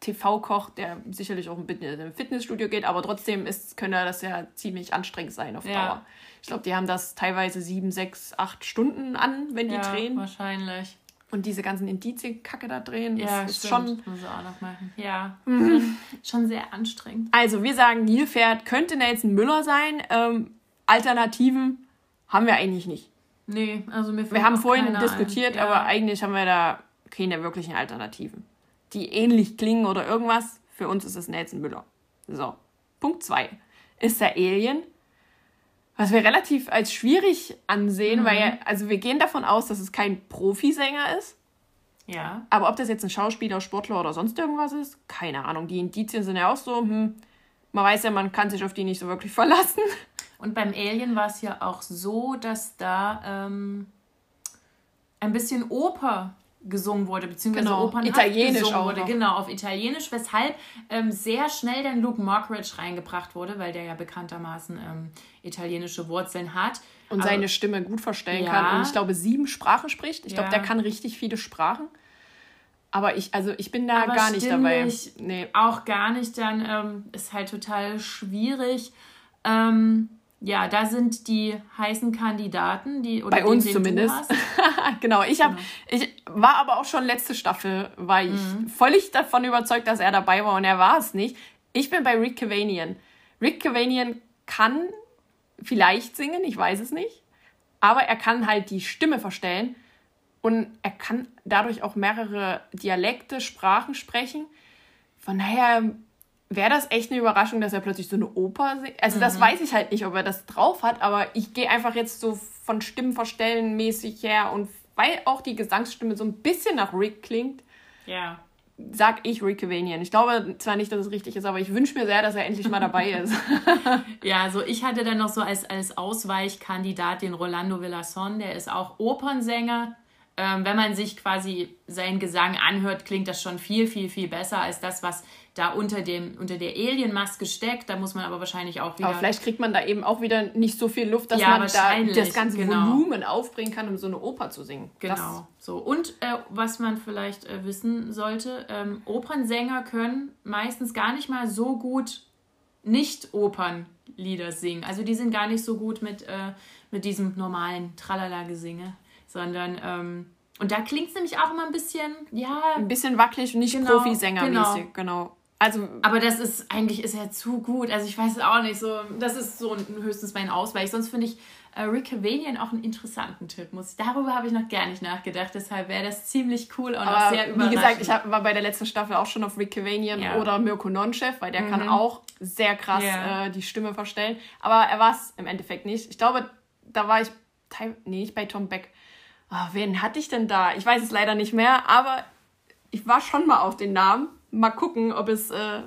TV-Koch, der sicherlich auch ein bisschen im Fitnessstudio geht, aber trotzdem ist, könnte das ja ziemlich anstrengend sein auf Ja. Dauer. Ich glaube, die haben das teilweise sieben, sechs, acht Stunden an, wenn die ja, drehen wahrscheinlich. und diese ganzen Indizienkacke da drehen. Das Ja, ist stimmt. schon. Mhm. Muss ich auch noch machen. Ja, schon, schon sehr anstrengend. Also wir sagen, Nilpferd könnte Nelson Müller sein. Ähm, Alternativen haben wir eigentlich nicht. Nee, also mir Wir haben vorhin diskutiert, ein. Ja. aber eigentlich haben wir da keine wirklichen Alternativen, die ähnlich klingen oder irgendwas. Für uns ist es Nelson Müller. So, Punkt 2 ist der Alien, was wir relativ als schwierig ansehen, weil er- also wir gehen davon aus, dass es kein Profisänger ist. Ja, Aber ob das jetzt ein Schauspieler, Sportler oder sonst irgendwas ist, keine Ahnung. Die Indizien sind ja auch so, hm, man weiß ja, man kann sich auf die nicht so wirklich verlassen. und beim Alien war es ja auch so, dass da ähm, ein bisschen Oper gesungen wurde, beziehungsweise Genau, Opernhaft Italienisch gesungen auch wurde. noch. Genau, auf Italienisch, weshalb ähm, sehr schnell dann Luke Mockridge reingebracht wurde, weil der ja bekanntermaßen ähm, italienische Wurzeln hat. Und Aber- seine Stimme gut verstellen Ja. kann. Und ich glaube, sieben Sprachen spricht. Ich glaube, Ja. der kann richtig viele Sprachen. Aber ich, also ich bin da Aber gar nicht dabei. Nee. auch gar nicht, dann ähm, ist halt total schwierig. Ähm, ja, da sind die heißen Kandidaten, die oder Bei den, uns den zumindest. Du hast. genau, ich habe, ich war aber auch schon letzte Staffel, war ich völlig davon überzeugt, dass er dabei war und er war es nicht. Ich bin bei Rick Cavanian. Rick Cavanian kann vielleicht singen, ich weiß es nicht, aber er kann halt die Stimme verstellen und er kann dadurch auch mehrere Dialekte, Sprachen sprechen. Von daher wäre das echt eine Überraschung, dass er plötzlich so eine Oper singt. Also das weiß ich halt nicht, ob er das drauf hat, aber ich gehe einfach jetzt so von Stimmenverstellen mäßig her und weil auch die Gesangsstimme so ein bisschen nach Rick klingt, Ja. sag ich Rick Cavanian. Ich glaube zwar nicht, dass es richtig ist, aber ich wünsche mir sehr, dass er endlich mal dabei ist. Ja, also ich hatte dann noch so als, als Ausweichkandidat den Rolando Villason, der ist auch Opernsänger. Ähm, wenn man sich quasi seinen Gesang anhört, klingt das schon viel, viel, viel besser als das, was da unter, dem, unter der Alienmaske steckt. Da muss man aber wahrscheinlich auch wieder. Aber vielleicht kriegt man da eben auch wieder nicht so viel Luft, dass Ja, man da das ganze genau. Volumen aufbringen kann, um so eine Oper zu singen. Genau. So. Und äh, was man vielleicht äh, wissen sollte, ähm, Opernsänger können meistens gar nicht mal so gut Nicht-Opernlieder singen. Also die sind gar nicht so gut mit, äh, mit diesem normalen Tralala-Gesinge, sondern ähm, und da klingt es nämlich auch immer ein bisschen, ja, Das ein bisschen wackelig und nicht Genau, Profisängermäßig. Genau. Also aber das ist eigentlich ist er zu gut. Also ich weiß es auch nicht so. Das ist so höchstens mein Ausweich. Sonst finde ich äh, Rick Cavanian auch einen interessanten Tipp. Muss darüber habe ich noch gar nicht nachgedacht. Deshalb wäre das ziemlich cool und auch Aber sehr wie gesagt, ich hab, war bei der letzten Staffel auch schon auf Rick Cavanian Ja. Mhm. oder Mirko Nonchef, weil der kann auch sehr krass Ja. äh, die Stimme verstellen. Aber er war es im Endeffekt nicht. Ich glaube, da war ich, nee, nicht bei Tom Beck. Ah, wen hatte ich denn da? Ich weiß es leider nicht mehr, aber ich war schon mal auf den Namen. Mal gucken, ob es, äh,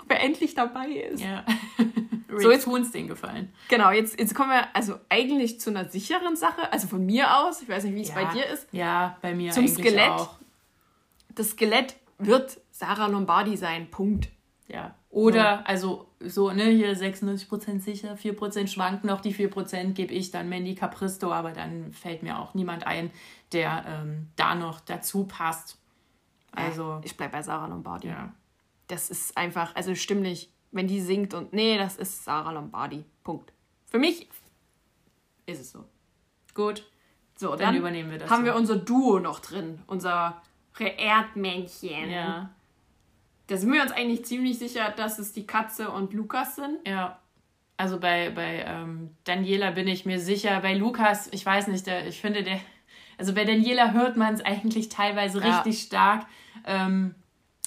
ob er endlich dabei ist. ja. So, jetzt- tut's den gefallen. Genau, jetzt, jetzt kommen wir also eigentlich zu einer sicheren Sache. Also von mir aus, ich weiß nicht, wie es bei dir ist. Ja, bei mir Zum Skelett? auch. Das Skelett wird Sarah Lombardi sein. Punkt. Ja. Oder, also so, ne, hier 96% sicher, 4% schwanken noch, die 4% gebe ich dann Mandy Capristo, aber dann fällt mir auch niemand ein, der ähm, da noch dazu passt. Also, ich bleib bei Sarah Lombardi. ja. Das ist einfach, also stimmlich, wenn die singt und nee, das ist Sarah Lombardi. Punkt. Für mich ist es so. Gut. So, Dann dann, übernehmen wir das haben so. wir unser Duo noch drin, unser Erdmännchen. Ja. Da sind wir uns eigentlich ziemlich sicher, dass es die Katze und Lukas sind. Ja. Also bei, bei ähm, Daniela bin ich mir sicher. Bei Lukas, ich weiß nicht, der, ich finde, der. Also bei Daniela hört man es eigentlich teilweise Ja. richtig stark, ähm,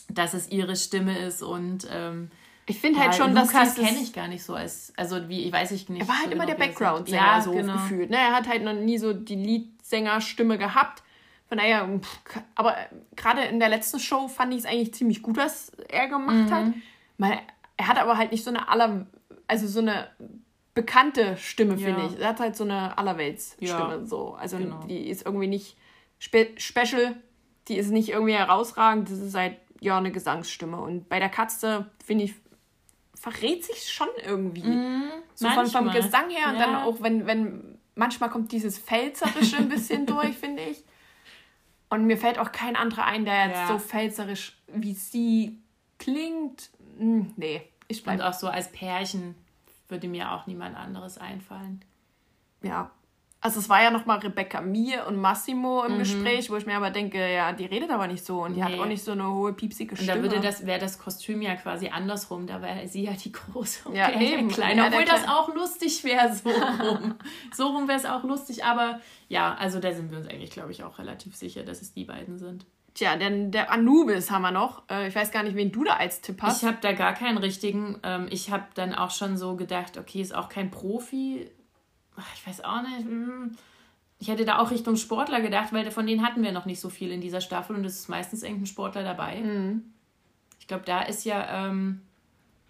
dass es ihre Stimme ist. Und ähm, Ich finde halt schon, dass Lukas dieses- kenne ich gar nicht so als. Also wie, ich weiß ich nicht. Er war halt so immer genau, der wie er Background-Sänger singt. ja, so genau. gefühlt. Ne? Er hat halt noch nie so die Leadsänger-Stimme gehabt. Von daher, pff, aber äh, gerade in der letzten Show fand ich es eigentlich ziemlich gut, was er gemacht hat. Mhm. Mal Er hat aber halt nicht so eine aller, also so eine bekannte Stimme, finde Ja. ich. Er hat halt so eine Allerwelts-Stimme. Ja, So. Also genau. die ist irgendwie nicht spe special, die ist nicht irgendwie herausragend. Das ist halt ja eine Gesangsstimme. Und bei der Katze, finde ich, verrät sich schon irgendwie. so von, vom. Gesang her und dann auch, wenn, wenn manchmal kommt dieses Pfälzerische ein bisschen durch, finde ich. Und mir fällt auch kein anderer ein, der jetzt Ja. so pfälzerisch wie sie klingt. Hm, nee, ich Und bleibe. auch so als Pärchen würde mir auch niemand anderes einfallen. Ja. Also es war ja nochmal Rebecca Mir und Massimo Mhm. im Gespräch, wo ich mir aber denke, ja, die redet aber nicht so und die hat Nee. auch nicht so eine hohe piepsige Und Stimme. da würde das, wäre das Kostüm ja quasi andersrum. Da wäre sie ja die große und Ja, der eben. kleine. Ja, Obwohl das Kleine. auch lustig wäre, so rum. so rum wäre es auch lustig. Aber ja, also da sind wir uns eigentlich, glaube ich, auch relativ sicher, dass es die beiden sind. Tja, denn der Anubis haben wir noch. Äh, ich weiß gar nicht, wen du da als Tipp hast. Ich habe da gar keinen richtigen. Ähm, ich habe dann auch schon so gedacht, okay, ist auch kein Profi. Ich weiß auch nicht. hm. Ich hätte da auch Richtung Sportler gedacht, weil von denen hatten wir noch nicht so viel in dieser Staffel und es ist meistens irgendein Sportler dabei. Ich glaube, da ist ja. Ähm,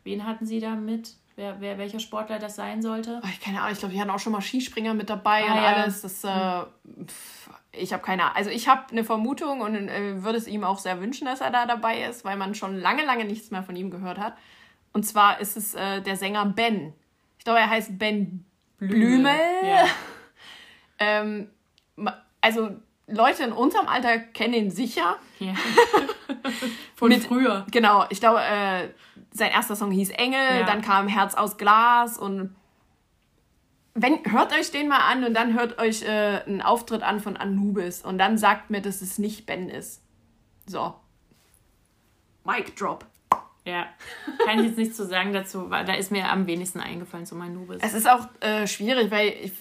wen hatten sie da mit? Wer, wer, welcher Sportler das sein sollte? Oh, ich keine Ahnung, ich glaube, die hatten auch schon mal Skispringer mit dabei Ah, und ja. alles. Das, äh, pff, ich habe keine Ahnung. Also ich habe eine Vermutung und äh, würde es ihm auch sehr wünschen, dass er da dabei ist, weil man schon lange, lange nichts mehr von ihm gehört hat. Und zwar ist es äh, der Sänger Ben. Ich glaube, er heißt Ben Blümel. Ja. Ähm, also Leute in unserem Alter kennen ihn sicher. ja. Von Mit- früher. Genau, ich glaube, äh, sein erster Song hieß Engel, Ja. dann kam Herz aus Glas und wenn, hört euch den mal an und dann hört euch äh, einen Auftritt an von Anubis und dann sagt mir, dass es nicht Ben ist. So. Mic drop. Ja. Kann ich jetzt nichts zu sagen dazu, weil da ist mir am wenigsten eingefallen zu Manubis. Es ist auch äh, schwierig, weil ich,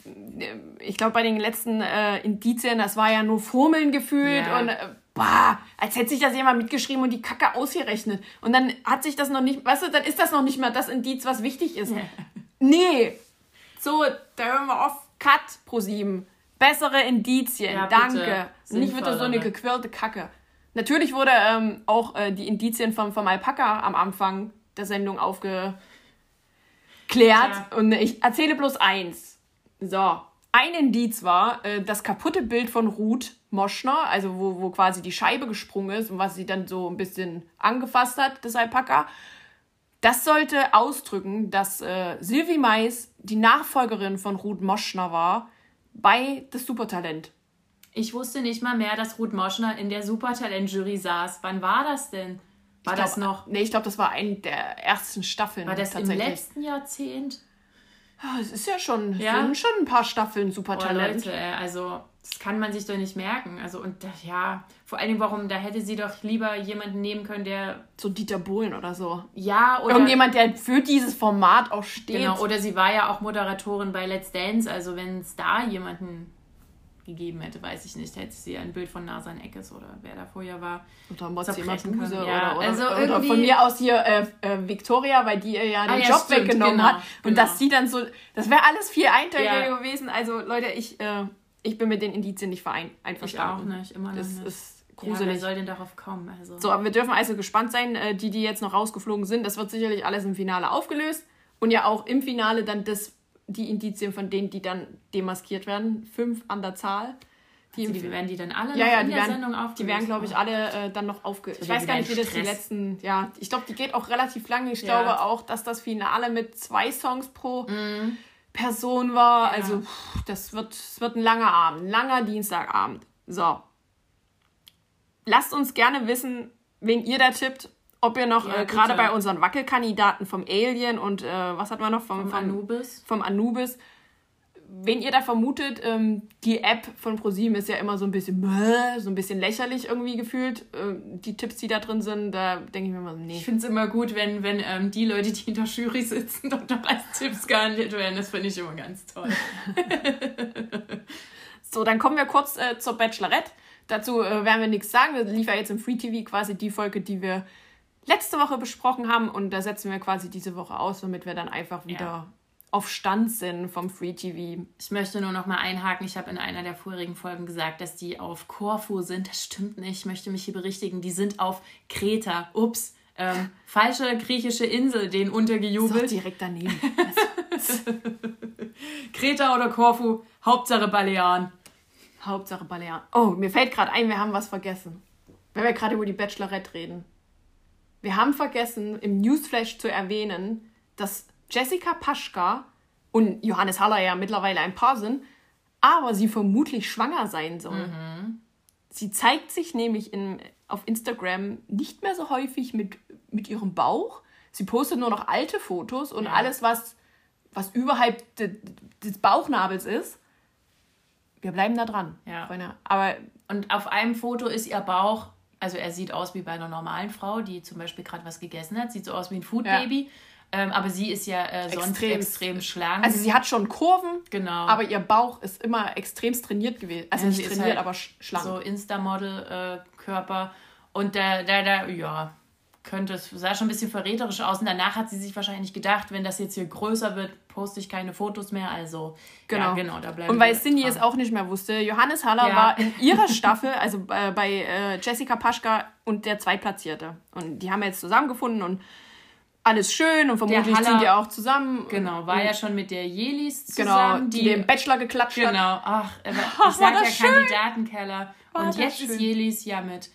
ich glaube, bei den letzten äh, Indizien, das war ja nur Formeln gefühlt Ja. und äh, bah, als hätte sich das jemand mitgeschrieben und die Kacke ausgerechnet. Und dann hat sich das noch nicht, weißt du, dann ist das noch nicht mal das Indiz, was wichtig ist. Nee. So, da hören wir auf. Cut pro sieben. Bessere Indizien. Ja. Danke. Nicht wieder so eine gequirlte Kacke. Natürlich wurde ähm, auch äh, die Indizien vom, vom Alpaka am Anfang der Sendung aufgeklärt. Ja. Und ich erzähle bloß eins. So. Ein Indiz war äh, das kaputte Bild von Ruth Moschner, also wo, wo quasi die Scheibe gesprungen ist und was sie dann so ein bisschen angefasst hat, das Alpaka. Das sollte ausdrücken, dass äh, Sylvie Mais die Nachfolgerin von Ruth Moschner war bei das Supertalent. Ich wusste nicht mal mehr, dass Ruth Moschner in der Supertalent-Jury saß. Wann war das denn? War Ich das glaub, noch? Nee, ich glaube, das war eine der ersten Staffeln. War das im tatsächlich. letzten Jahrzehnt? Ja, es ist ja schon, Ja? sind schon ein paar Staffeln Oh, Supertalent. Leute, ey, also das kann man sich doch nicht merken. Also und ja, vor allem warum, da hätte sie doch lieber jemanden nehmen können, der so Dieter Bohlen oder so. ja oder Irgendjemand, der für dieses Format auch steht. genau oder sie war ja auch Moderatorin bei Let's Dance. Also wenn es da jemanden gegeben hätte, weiß ich nicht, hätte sie ein Bild von Nasan Eckes oder wer da vorher war. Oder Mozzi Mabuse können. oder, Ja, oder, also oder irgendwie- von mir aus hier äh, äh, Victoria, weil die ihr ja den Ah, ja, Job stimmt, weggenommen genau, hat. Und genau. dass sie dann so, das wäre alles viel einteiliger Ja. gewesen. Also Leute, ich, äh, ich bin mit den Indizien nicht verein Ich auch einverstanden. nicht, immer noch Das nicht. ist ja, wer gruselig. soll denn darauf kommen? Also. so, aber wir dürfen also gespannt sein, äh, die, die jetzt noch rausgeflogen sind. Das wird sicherlich alles im Finale aufgelöst. Und ja auch im Finale dann das, die Indizien von denen, die dann demaskiert werden. Fünf an der Zahl. Die Also die werden die dann alle Ja, noch ja, in die der werden, Sendung aufgelöst? die werden, glaube ich, alle äh, dann noch aufge... Ich wird weiß gar nicht, wie das die letzten... Ja, ich glaube, die geht auch relativ lange. Ich Ja. glaube auch, dass das Finale mit zwei Songs pro Person war. Ja. Also, pff, das wird, das wird ein langer Abend. Ein langer Dienstagabend. So. Lasst uns gerne wissen, wen ihr da tippt. Ob ihr noch Ja, äh, gerade bei unseren Wackelkandidaten vom Alien und äh, was hat man noch vom, Vom vom Anubis. vom Anubis. Wen ihr da vermutet, ähm, die App von ProSieben ist ja immer so ein bisschen bäh, so ein bisschen lächerlich irgendwie gefühlt. Ähm, die Tipps, die da drin sind, da denke ich mir mal, nee. Ich finde es immer gut, wenn, wenn ähm, die Leute, die in der Jury sitzen und noch als Tipps gehandelt werden. Das finde ich immer ganz toll. So, dann kommen wir kurz äh, zur Bachelorette. Dazu äh, werden wir nichts sagen. Das lief ja jetzt im Free TV quasi die Folge, die wir letzte Woche besprochen haben. Und da setzen wir quasi diese Woche aus, damit wir dann einfach wieder Ja. auf Stand sind vom Free TV. Ich möchte nur noch mal einhaken. Ich habe in einer der vorherigen Folgen gesagt, dass die auf Korfu sind. Das stimmt nicht. Ich möchte mich hier berichtigen. Die sind auf Kreta. Ups. Ähm, falsche griechische Insel, den untergejubelt. So direkt daneben. Kreta oder Korfu, Hauptsache Balearen. Hauptsache Balearen. Oh, mir fällt gerade ein, wir haben was vergessen. Wenn wir gerade über die Bachelorette reden. Wir haben vergessen, im Newsflash zu erwähnen, dass Jessica Paschka und Johannes Haller ja mittlerweile ein Paar sind, aber sie vermutlich schwanger sein soll. Mhm. Sie zeigt sich nämlich in, auf Instagram nicht mehr so häufig mit, mit ihrem Bauch. Sie postet nur noch alte Fotos und Ja. alles, was, was überhalb de, des Bauchnabels ist. Wir bleiben da dran. Ja. Freunde. Aber Und auf einem Foto ist ihr Bauch, also er sieht aus wie bei einer normalen Frau, die zum Beispiel gerade was gegessen hat, sieht so aus wie ein Food Ja. Baby. Ähm, aber sie ist ja äh, sonst Extrem. extrem, schlank. also sie hat schon Kurven, genau. aber ihr Bauch ist immer extremst trainiert gewesen. Also Ja, nicht sie ist trainiert, halt aber sch- schlank. so Insta-Model-Körper. und da, da, da, ja, könnte es, sah schon ein bisschen verräterisch aus. Und danach hat sie sich wahrscheinlich gedacht, wenn das jetzt hier größer wird, poste ich keine Fotos mehr. Also, Genau. ja, genau, da bleiben Und weil Cindy es auch nicht mehr wusste, Johannes Haller Ja. war in ihrer Staffel, also äh, bei äh, Jessica Paschka und der Zweitplatzierte. Und die haben jetzt zusammengefunden und alles schön und vermutlich Haller- sind die auch zusammen. Genau, war ja schon mit der Jelis genau, zusammen. die, den Bachelor geklatscht hat. Genau, ach, ich sag war ja schön. Kandidatenkeller. War Und jetzt ist schön. Jelis ja mit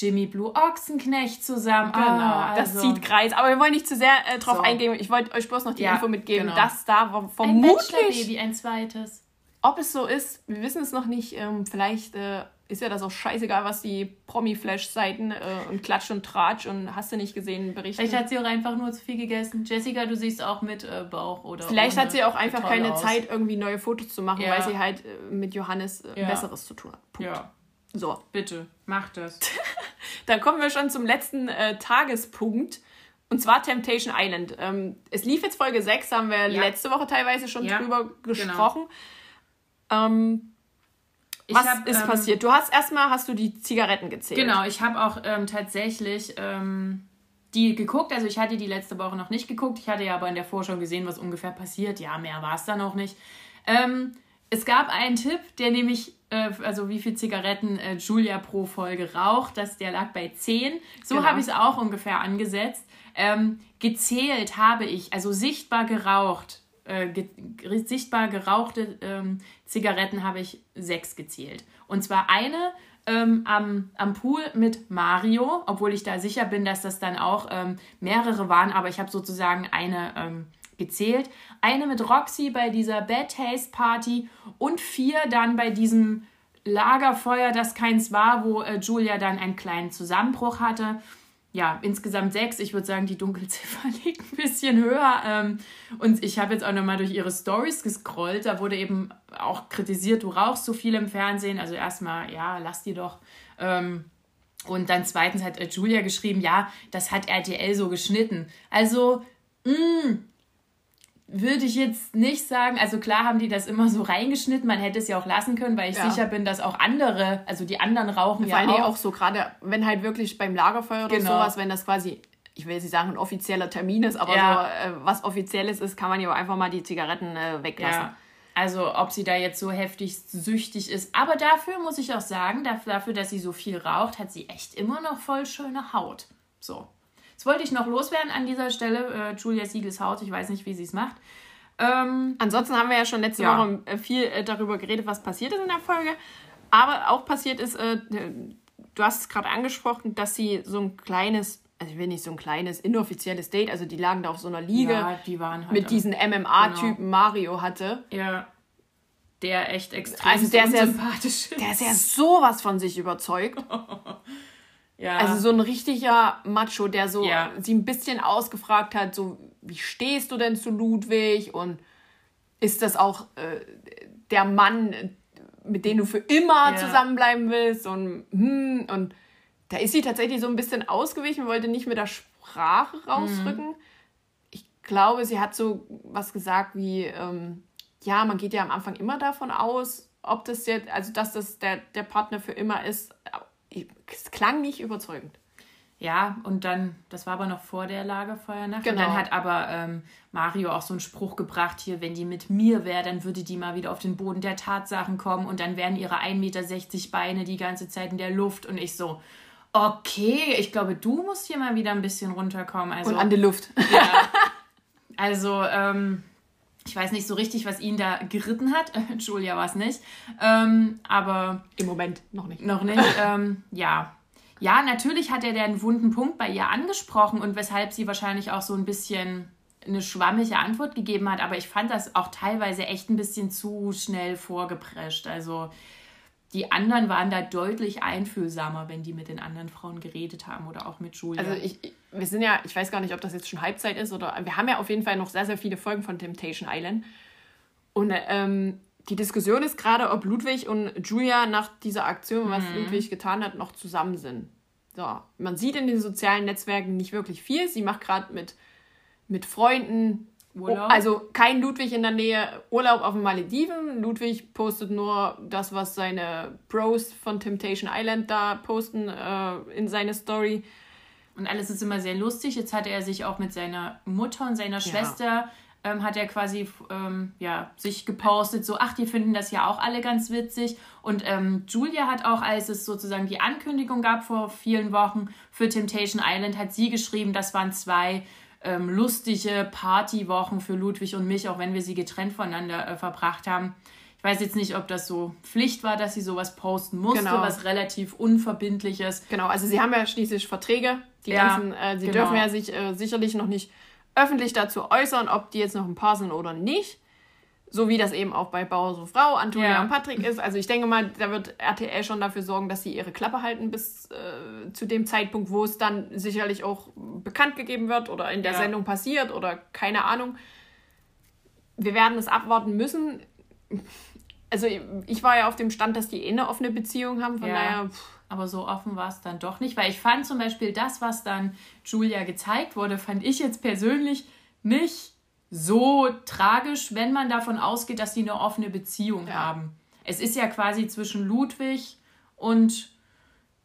Jimmy Blue Ochsenknecht zusammen. Genau, Ah, das also zieht Kreis. Aber wir wollen nicht zu sehr äh, drauf So. eingehen. Ich wollte euch bloß noch die Ja, Info mitgeben, genau. dass da ein vermutlich, Bachelor-Baby, ein zweites. ob es so ist, wir wissen es noch nicht. Ähm, vielleicht äh, ist ja das auch scheißegal, was die Promi-Flash-Seiten äh, und Klatsch und Tratsch und hast du nicht gesehen berichten. Vielleicht hat sie auch einfach nur zu viel gegessen. Jessica, du siehst auch mit äh, Bauch oder Vielleicht hat sie auch einfach keine aus. Zeit, irgendwie neue Fotos zu machen, Ja. weil sie halt äh, mit Johannes äh, Ja. Besseres zu tun hat. Punkt. Ja, So, bitte, mach das. dann kommen wir schon zum letzten äh, Tagespunkt. Und zwar Temptation Island. Ähm, es lief jetzt Folge 6, haben wir Ja. letzte Woche teilweise schon Ja, drüber gesprochen. Ähm, Ich was hab, ist ähm, passiert? Du hast erstmal hast du die Zigaretten gezählt. Genau, ich habe auch ähm, tatsächlich ähm, die geguckt. Also ich hatte die letzte Woche noch nicht geguckt. Ich hatte ja aber in der Vorschau gesehen, was ungefähr passiert. Ja, mehr war es dann auch nicht. Ähm, es gab einen Tipp, der nämlich, äh, also wie viel Zigaretten äh, Julia pro Folge raucht, das, der lag bei 10. So Genau. habe ich es auch ungefähr angesetzt. Ähm, gezählt habe ich, also sichtbar geraucht, äh, ge sichtbar gerauchte ähm, Zigaretten habe ich sechs gezählt. Und zwar eine ähm, am, am Pool mit Mario, obwohl ich da sicher bin, dass das dann auch ähm, mehrere waren, aber ich habe sozusagen eine ähm, gezählt. Eine mit Roxy bei dieser Bad Taste Party und vier dann bei diesem Lagerfeuer, das keins war, wo äh, Julia dann einen kleinen Zusammenbruch hatte. Ja, insgesamt sechs. Ich würde sagen, die Dunkelziffer liegt ein bisschen höher. Ähm, und ich habe jetzt auch nochmal durch ihre Stories gescrollt. Da wurde eben auch kritisiert, du rauchst so viel im Fernsehen. Also erstmal, ja, lass die doch. Ähm, und dann zweitens hat äh, Julia geschrieben, ja, das hat RTL so geschnitten. Also, mh, würde ich jetzt nicht sagen, also klar haben die das immer so reingeschnitten, man hätte es ja auch lassen können, weil ich Ja. sicher bin, dass auch andere, also die anderen rauchen Vor ja auch. auch so gerade, wenn halt wirklich beim Lagerfeuer oder Genau. sowas, wenn das quasi, ich will jetzt nicht sagen, ein offizieller Termin ist, aber Ja. so äh, was offizielles ist, kann man ja auch einfach mal die Zigaretten äh, weglassen. Ja. Also ob sie da jetzt so heftig süchtig ist. Aber dafür muss ich auch sagen, dafür, dass sie so viel raucht, hat sie echt immer noch voll schöne Haut. So. Das wollte ich noch loswerden an dieser Stelle. Äh, Julia Siegels Haut, ich weiß nicht, wie sie es macht. Ähm, Ansonsten haben wir ja schon letzte Ja. Woche äh, viel äh, darüber geredet, was passiert ist in der Folge. Aber auch passiert ist, äh, du hast es gerade angesprochen, dass sie so ein kleines, also ich will nicht so ein kleines, inoffizielles Date, also die lagen da auf so einer Liege ja, die halt mit diesem MMA-Typen Mario hatte. Ja. Der echt extrem Also der ist ja- unsympathisch ist. Der ist ja sowas von sich überzeugt. ja. Also so ein richtiger Macho, der so Ja. sie ein bisschen ausgefragt hat, so wie stehst du denn zu Ludwig und ist das auch äh, der Mann, mit dem du für immer Ja. zusammenbleiben willst und hm, und da ist sie tatsächlich so ein bisschen ausgewichen, wollte nicht mit der Sprache rausrücken. Ich glaube, sie hat so was gesagt wie ähm, ja, man geht ja am Anfang immer davon aus, ob das jetzt, also dass das der, der Partner für immer ist. Es klang nicht überzeugend. Ja, und dann, das war aber noch vor der Lagerfeuernacht. Genau. Und dann hat aber ähm, Mario auch so einen Spruch gebracht, hier, wenn die mit mir wäre, dann würde die mal wieder auf den Boden der Tatsachen kommen und dann wären ihre 1,60 Meter Beine die ganze Zeit in der Luft und ich so, Okay, ich glaube, du musst hier mal wieder ein bisschen runterkommen. Also, Und an die Luft. ja. Also, ähm, ich weiß nicht so richtig, was ihn da geritten hat. Julia war es nicht. Ähm, aber Im Moment noch nicht. noch nicht. ähm, ja. Ja, natürlich hat er den wunden Punkt bei ihr angesprochen und weshalb sie wahrscheinlich auch so ein bisschen eine schwammige Antwort gegeben hat. Aber ich fand das auch teilweise echt ein bisschen zu schnell vorgeprescht. Also die anderen waren da deutlich einfühlsamer, wenn die mit den anderen Frauen geredet haben oder auch mit Julia. Also ich, wir sind ja, ich weiß gar nicht, ob das jetzt schon Halbzeit ist oder wir haben ja auf jeden Fall noch sehr, sehr viele Folgen von Temptation Island. Und ähm, die Diskussion ist gerade, ob Ludwig und Julia nach dieser Aktion, was Ludwig getan hat, noch zusammen sind. So, man sieht in den sozialen Netzwerken nicht wirklich viel. Sie macht gerade mit, mit Freunden Urlaub. Oh, also kein Ludwig in der Nähe, Urlaub auf den Malediven. Ludwig postet nur das, was seine Bros von Temptation Island da posten äh, in seine Story. Und alles ist immer sehr lustig. Jetzt hatte er sich auch mit seiner Mutter und seiner Schwester, ähm, hat er quasi ähm, ja, sich gepostet, so, ach, die finden das ja auch alle ganz witzig. Und ähm, Julia hat auch, als es sozusagen die Ankündigung gab vor vielen Wochen für Temptation Island, hat sie geschrieben, das waren zwei ähm, lustige Partywochen für Ludwig und mich, auch wenn wir sie getrennt voneinander äh, verbracht haben. Ich weiß jetzt nicht, ob das so Pflicht war, dass sie sowas posten musste, Genau. was relativ unverbindlich ist. Genau, also sie haben ja schließlich Verträge. Die Ja, ganzen, äh, sie genau. dürfen ja sich äh, sicherlich noch nicht öffentlich dazu äußern, ob die jetzt noch ein Paar sind oder nicht. So wie das eben auch bei Bauer so Frau, Antonia Ja. und Patrick ist. Also ich denke mal, da wird RTL schon dafür sorgen, dass sie ihre Klappe halten bis äh, zu dem Zeitpunkt, wo es dann sicherlich auch bekannt gegeben wird oder in der Ja. Sendung passiert oder keine Ahnung. Wir werden es abwarten müssen. Also ich war ja auf dem Stand, dass die eh eine offene Beziehung haben. Von Ja. daher, pff, Aber so offen war es dann doch nicht, weil ich fand zum Beispiel das, was dann Julia gezeigt wurde, fand ich jetzt persönlich nicht so tragisch, wenn man davon ausgeht, dass sie eine offene Beziehung Ja. haben. Es ist ja quasi zwischen Ludwig und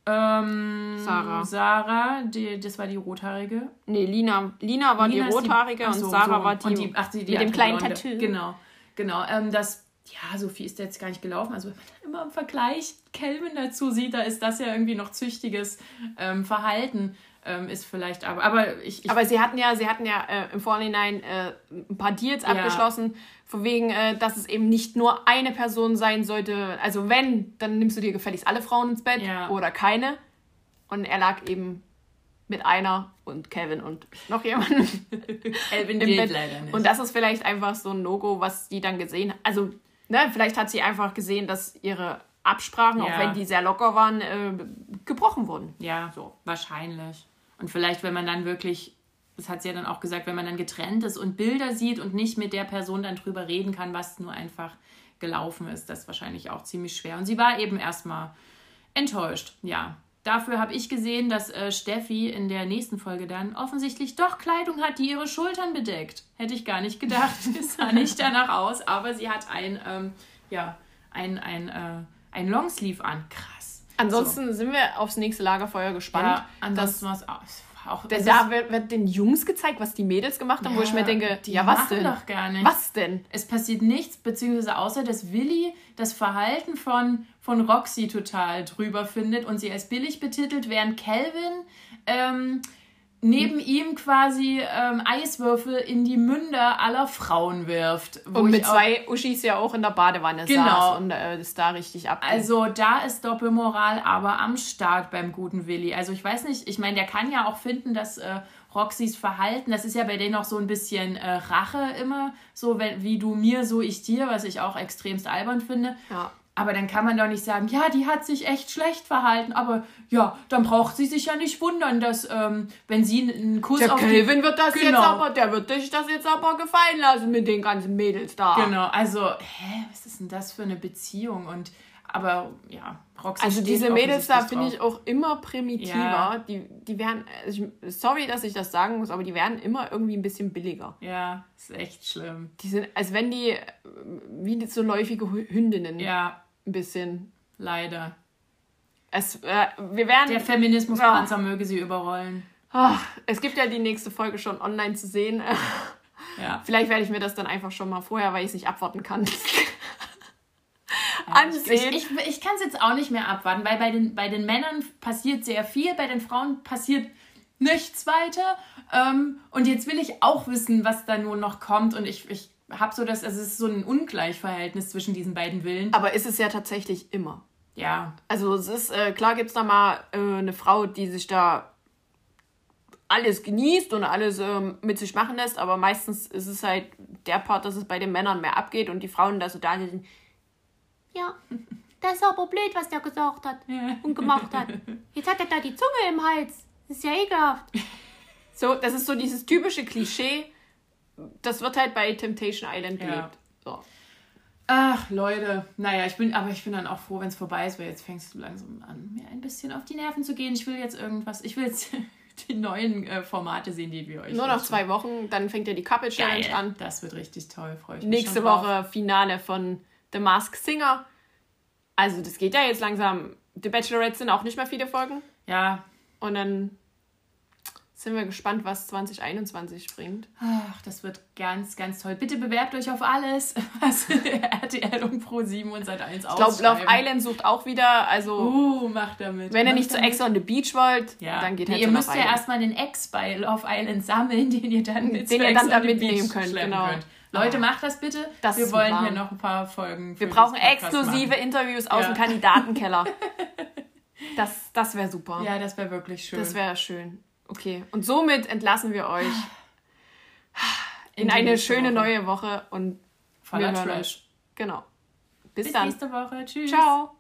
ähm, Sarah. Sarah, die, das war die rothaarige. Nee, Lina, Lina war Lina die rothaarige ach und so, Sarah so. war die, und die, ach, die, die mit dem kleinen Blonde. Tattoo. Genau, genau. Ähm, das, ja, so viel ist jetzt gar nicht gelaufen. Also wenn man immer im Vergleich Kelvin dazu sieht, da ist das ja irgendwie noch züchtiges ähm, Verhalten. Ähm, ist vielleicht, aber, aber ich, ich Aber sie hatten ja, sie hatten ja äh, im Vorhinein äh, ein paar Deals abgeschlossen, von wegen, äh, dass es eben nicht nur eine Person sein sollte. Also wenn, dann nimmst du dir gefälligst alle Frauen ins Bett Ja. oder keine. Und er lag eben mit einer und Kevin und noch jemandem Kelvin im Bett. leider nicht. Und das ist vielleicht einfach so ein Logo, was die dann gesehen hat. Also, ne, vielleicht hat sie einfach gesehen, dass ihre Absprachen, auch Ja. wenn die sehr locker waren, äh, gebrochen wurden. Ja, so. wahrscheinlich. Und vielleicht, wenn man dann wirklich, das hat sie ja dann auch gesagt, wenn man dann getrennt ist und Bilder sieht und nicht mit der Person dann drüber reden kann, was nur einfach gelaufen ist, das ist wahrscheinlich auch ziemlich schwer. Und sie war eben erstmal enttäuscht, ja. Dafür habe ich gesehen, dass äh, Steffi in der nächsten Folge dann offensichtlich doch Kleidung hat, die ihre Schultern bedeckt. Hätte ich gar nicht gedacht. Es sah nicht danach aus, aber sie hat ein, ähm, ja, ein, ein, äh, ein Longsleeve an. Krass. Ansonsten sind wir aufs nächste Lagerfeuer gespannt. Ja, ansonsten war es auch. Denn da wird, wird den Jungs gezeigt, was die Mädels gemacht haben, wo ich mir denke, die ja, was denn? doch gar nicht. Was denn? Es passiert nichts, beziehungsweise außer, dass Willi das Verhalten von, von Roxy total drüber findet und sie als billig betitelt, während Calvin ähm, neben ihm quasi ähm, Eiswürfel in die Münder aller Frauen wirft. Und mit zwei Uschis ja auch in der Badewanne Genau. saß und äh, das da richtig ab. Also da ist Doppelmoral aber am Start beim guten Willi. Also ich weiß nicht, ich meine, der kann ja auch finden, dass äh, Roxys Verhalten, das ist ja bei denen auch so ein bisschen äh, Rache immer, so wenn, wie du mir, so ich dir, was ich auch extremst albern finde. ja. Aber dann kann man doch nicht sagen, ja, die hat sich echt schlecht verhalten, aber ja, dann braucht sie sich ja nicht wundern, dass ähm, wenn sie einen Kuss Der auf die- Kelvin wird das Genau. jetzt aber, der wird dich das jetzt aber gefallen lassen mit den ganzen Mädels da. Genau, also, hä, was ist denn das für eine Beziehung? Und aber ja, Roxy Also diese Mädels da finde ich auch immer primitiver. Ja. Die, die werden, also ich, sorry, dass ich das sagen muss, aber die werden immer irgendwie ein bisschen billiger. Ja, ist echt schlimm. Die sind, als wenn die wie so läufige Hündinnen Ja, ein bisschen. leider. Es, äh, wir werden. Der Feminismuspanzer möge sie überrollen. Ach, es gibt ja die nächste Folge schon online zu sehen. Ja. Vielleicht werde ich mir das dann einfach schon mal vorher, weil ich es nicht abwarten kann, ansehen. Ich, ich, ich kann es jetzt auch nicht mehr abwarten, weil bei den, bei den Männern passiert sehr viel, bei den Frauen passiert nichts weiter. Ähm, und jetzt will ich auch wissen, was da nur noch kommt. Und ich, ich habe so das, also es ist so ein Ungleichverhältnis zwischen diesen beiden Willen. Aber ist es ja tatsächlich immer. Ja. Also es ist, äh, klar gibt es da mal äh, eine Frau, die sich da alles genießt und alles ähm, mit sich machen lässt, aber meistens ist es halt der Part, dass es bei den Männern mehr abgeht und die Frauen da so da sind. Ja, das ist aber blöd, was der gesagt hat und gemacht hat. Jetzt hat er da die Zunge im Hals. Das ist ja ekelhaft. So, das ist so dieses typische Klischee. Das wird halt bei Temptation Island Ja. gelebt. So. Ach, Leute. Naja, ich bin, aber ich bin dann auch froh, wenn es vorbei ist, weil jetzt fängst du langsam an, mir ein bisschen auf die Nerven zu gehen. Ich will jetzt irgendwas, ich will jetzt die neuen äh, Formate sehen, die wir euch Nur noch wünschen. zwei Wochen, dann fängt ja die Couple Challenge Geil. an. Das wird richtig toll, freue ich mich Nächste schon drauf. Woche Finale von The Mask Singer. Also das geht ja jetzt langsam. The Bachelorette sind auch nicht mehr viele Folgen. Ja, Und dann sind wir gespannt, was 2021 bringt. ach, das wird ganz, ganz toll. Bitte bewerbt euch auf alles, was RTL und Pro7 und Sat1 Ich glaube, Love. Island sucht auch wieder. Also, Uh, macht damit. wenn ihr nicht zu damit. Ex on the Beach wollt, Ja. dann geht nee, halt ihr zu müsst ja erstmal den Ex bei Love Island sammeln, den ihr dann mit Den zu ihr dann on da the mitnehmen könnt, genau. könnt. Leute, Ah. macht das bitte. Das Wir wollen Plan. hier noch ein paar Folgen. Wir brauchen exklusive machen. Interviews aus Ja. dem Kandidatenkeller. Das, das wäre super. Ja, das wäre wirklich schön. Das wäre schön. Okay. Und somit entlassen wir euch in, die eine schöne Woche. neue Woche und Voller Trash. Genau. Bis, Bis dann. nächste Woche. Tschüss. Ciao.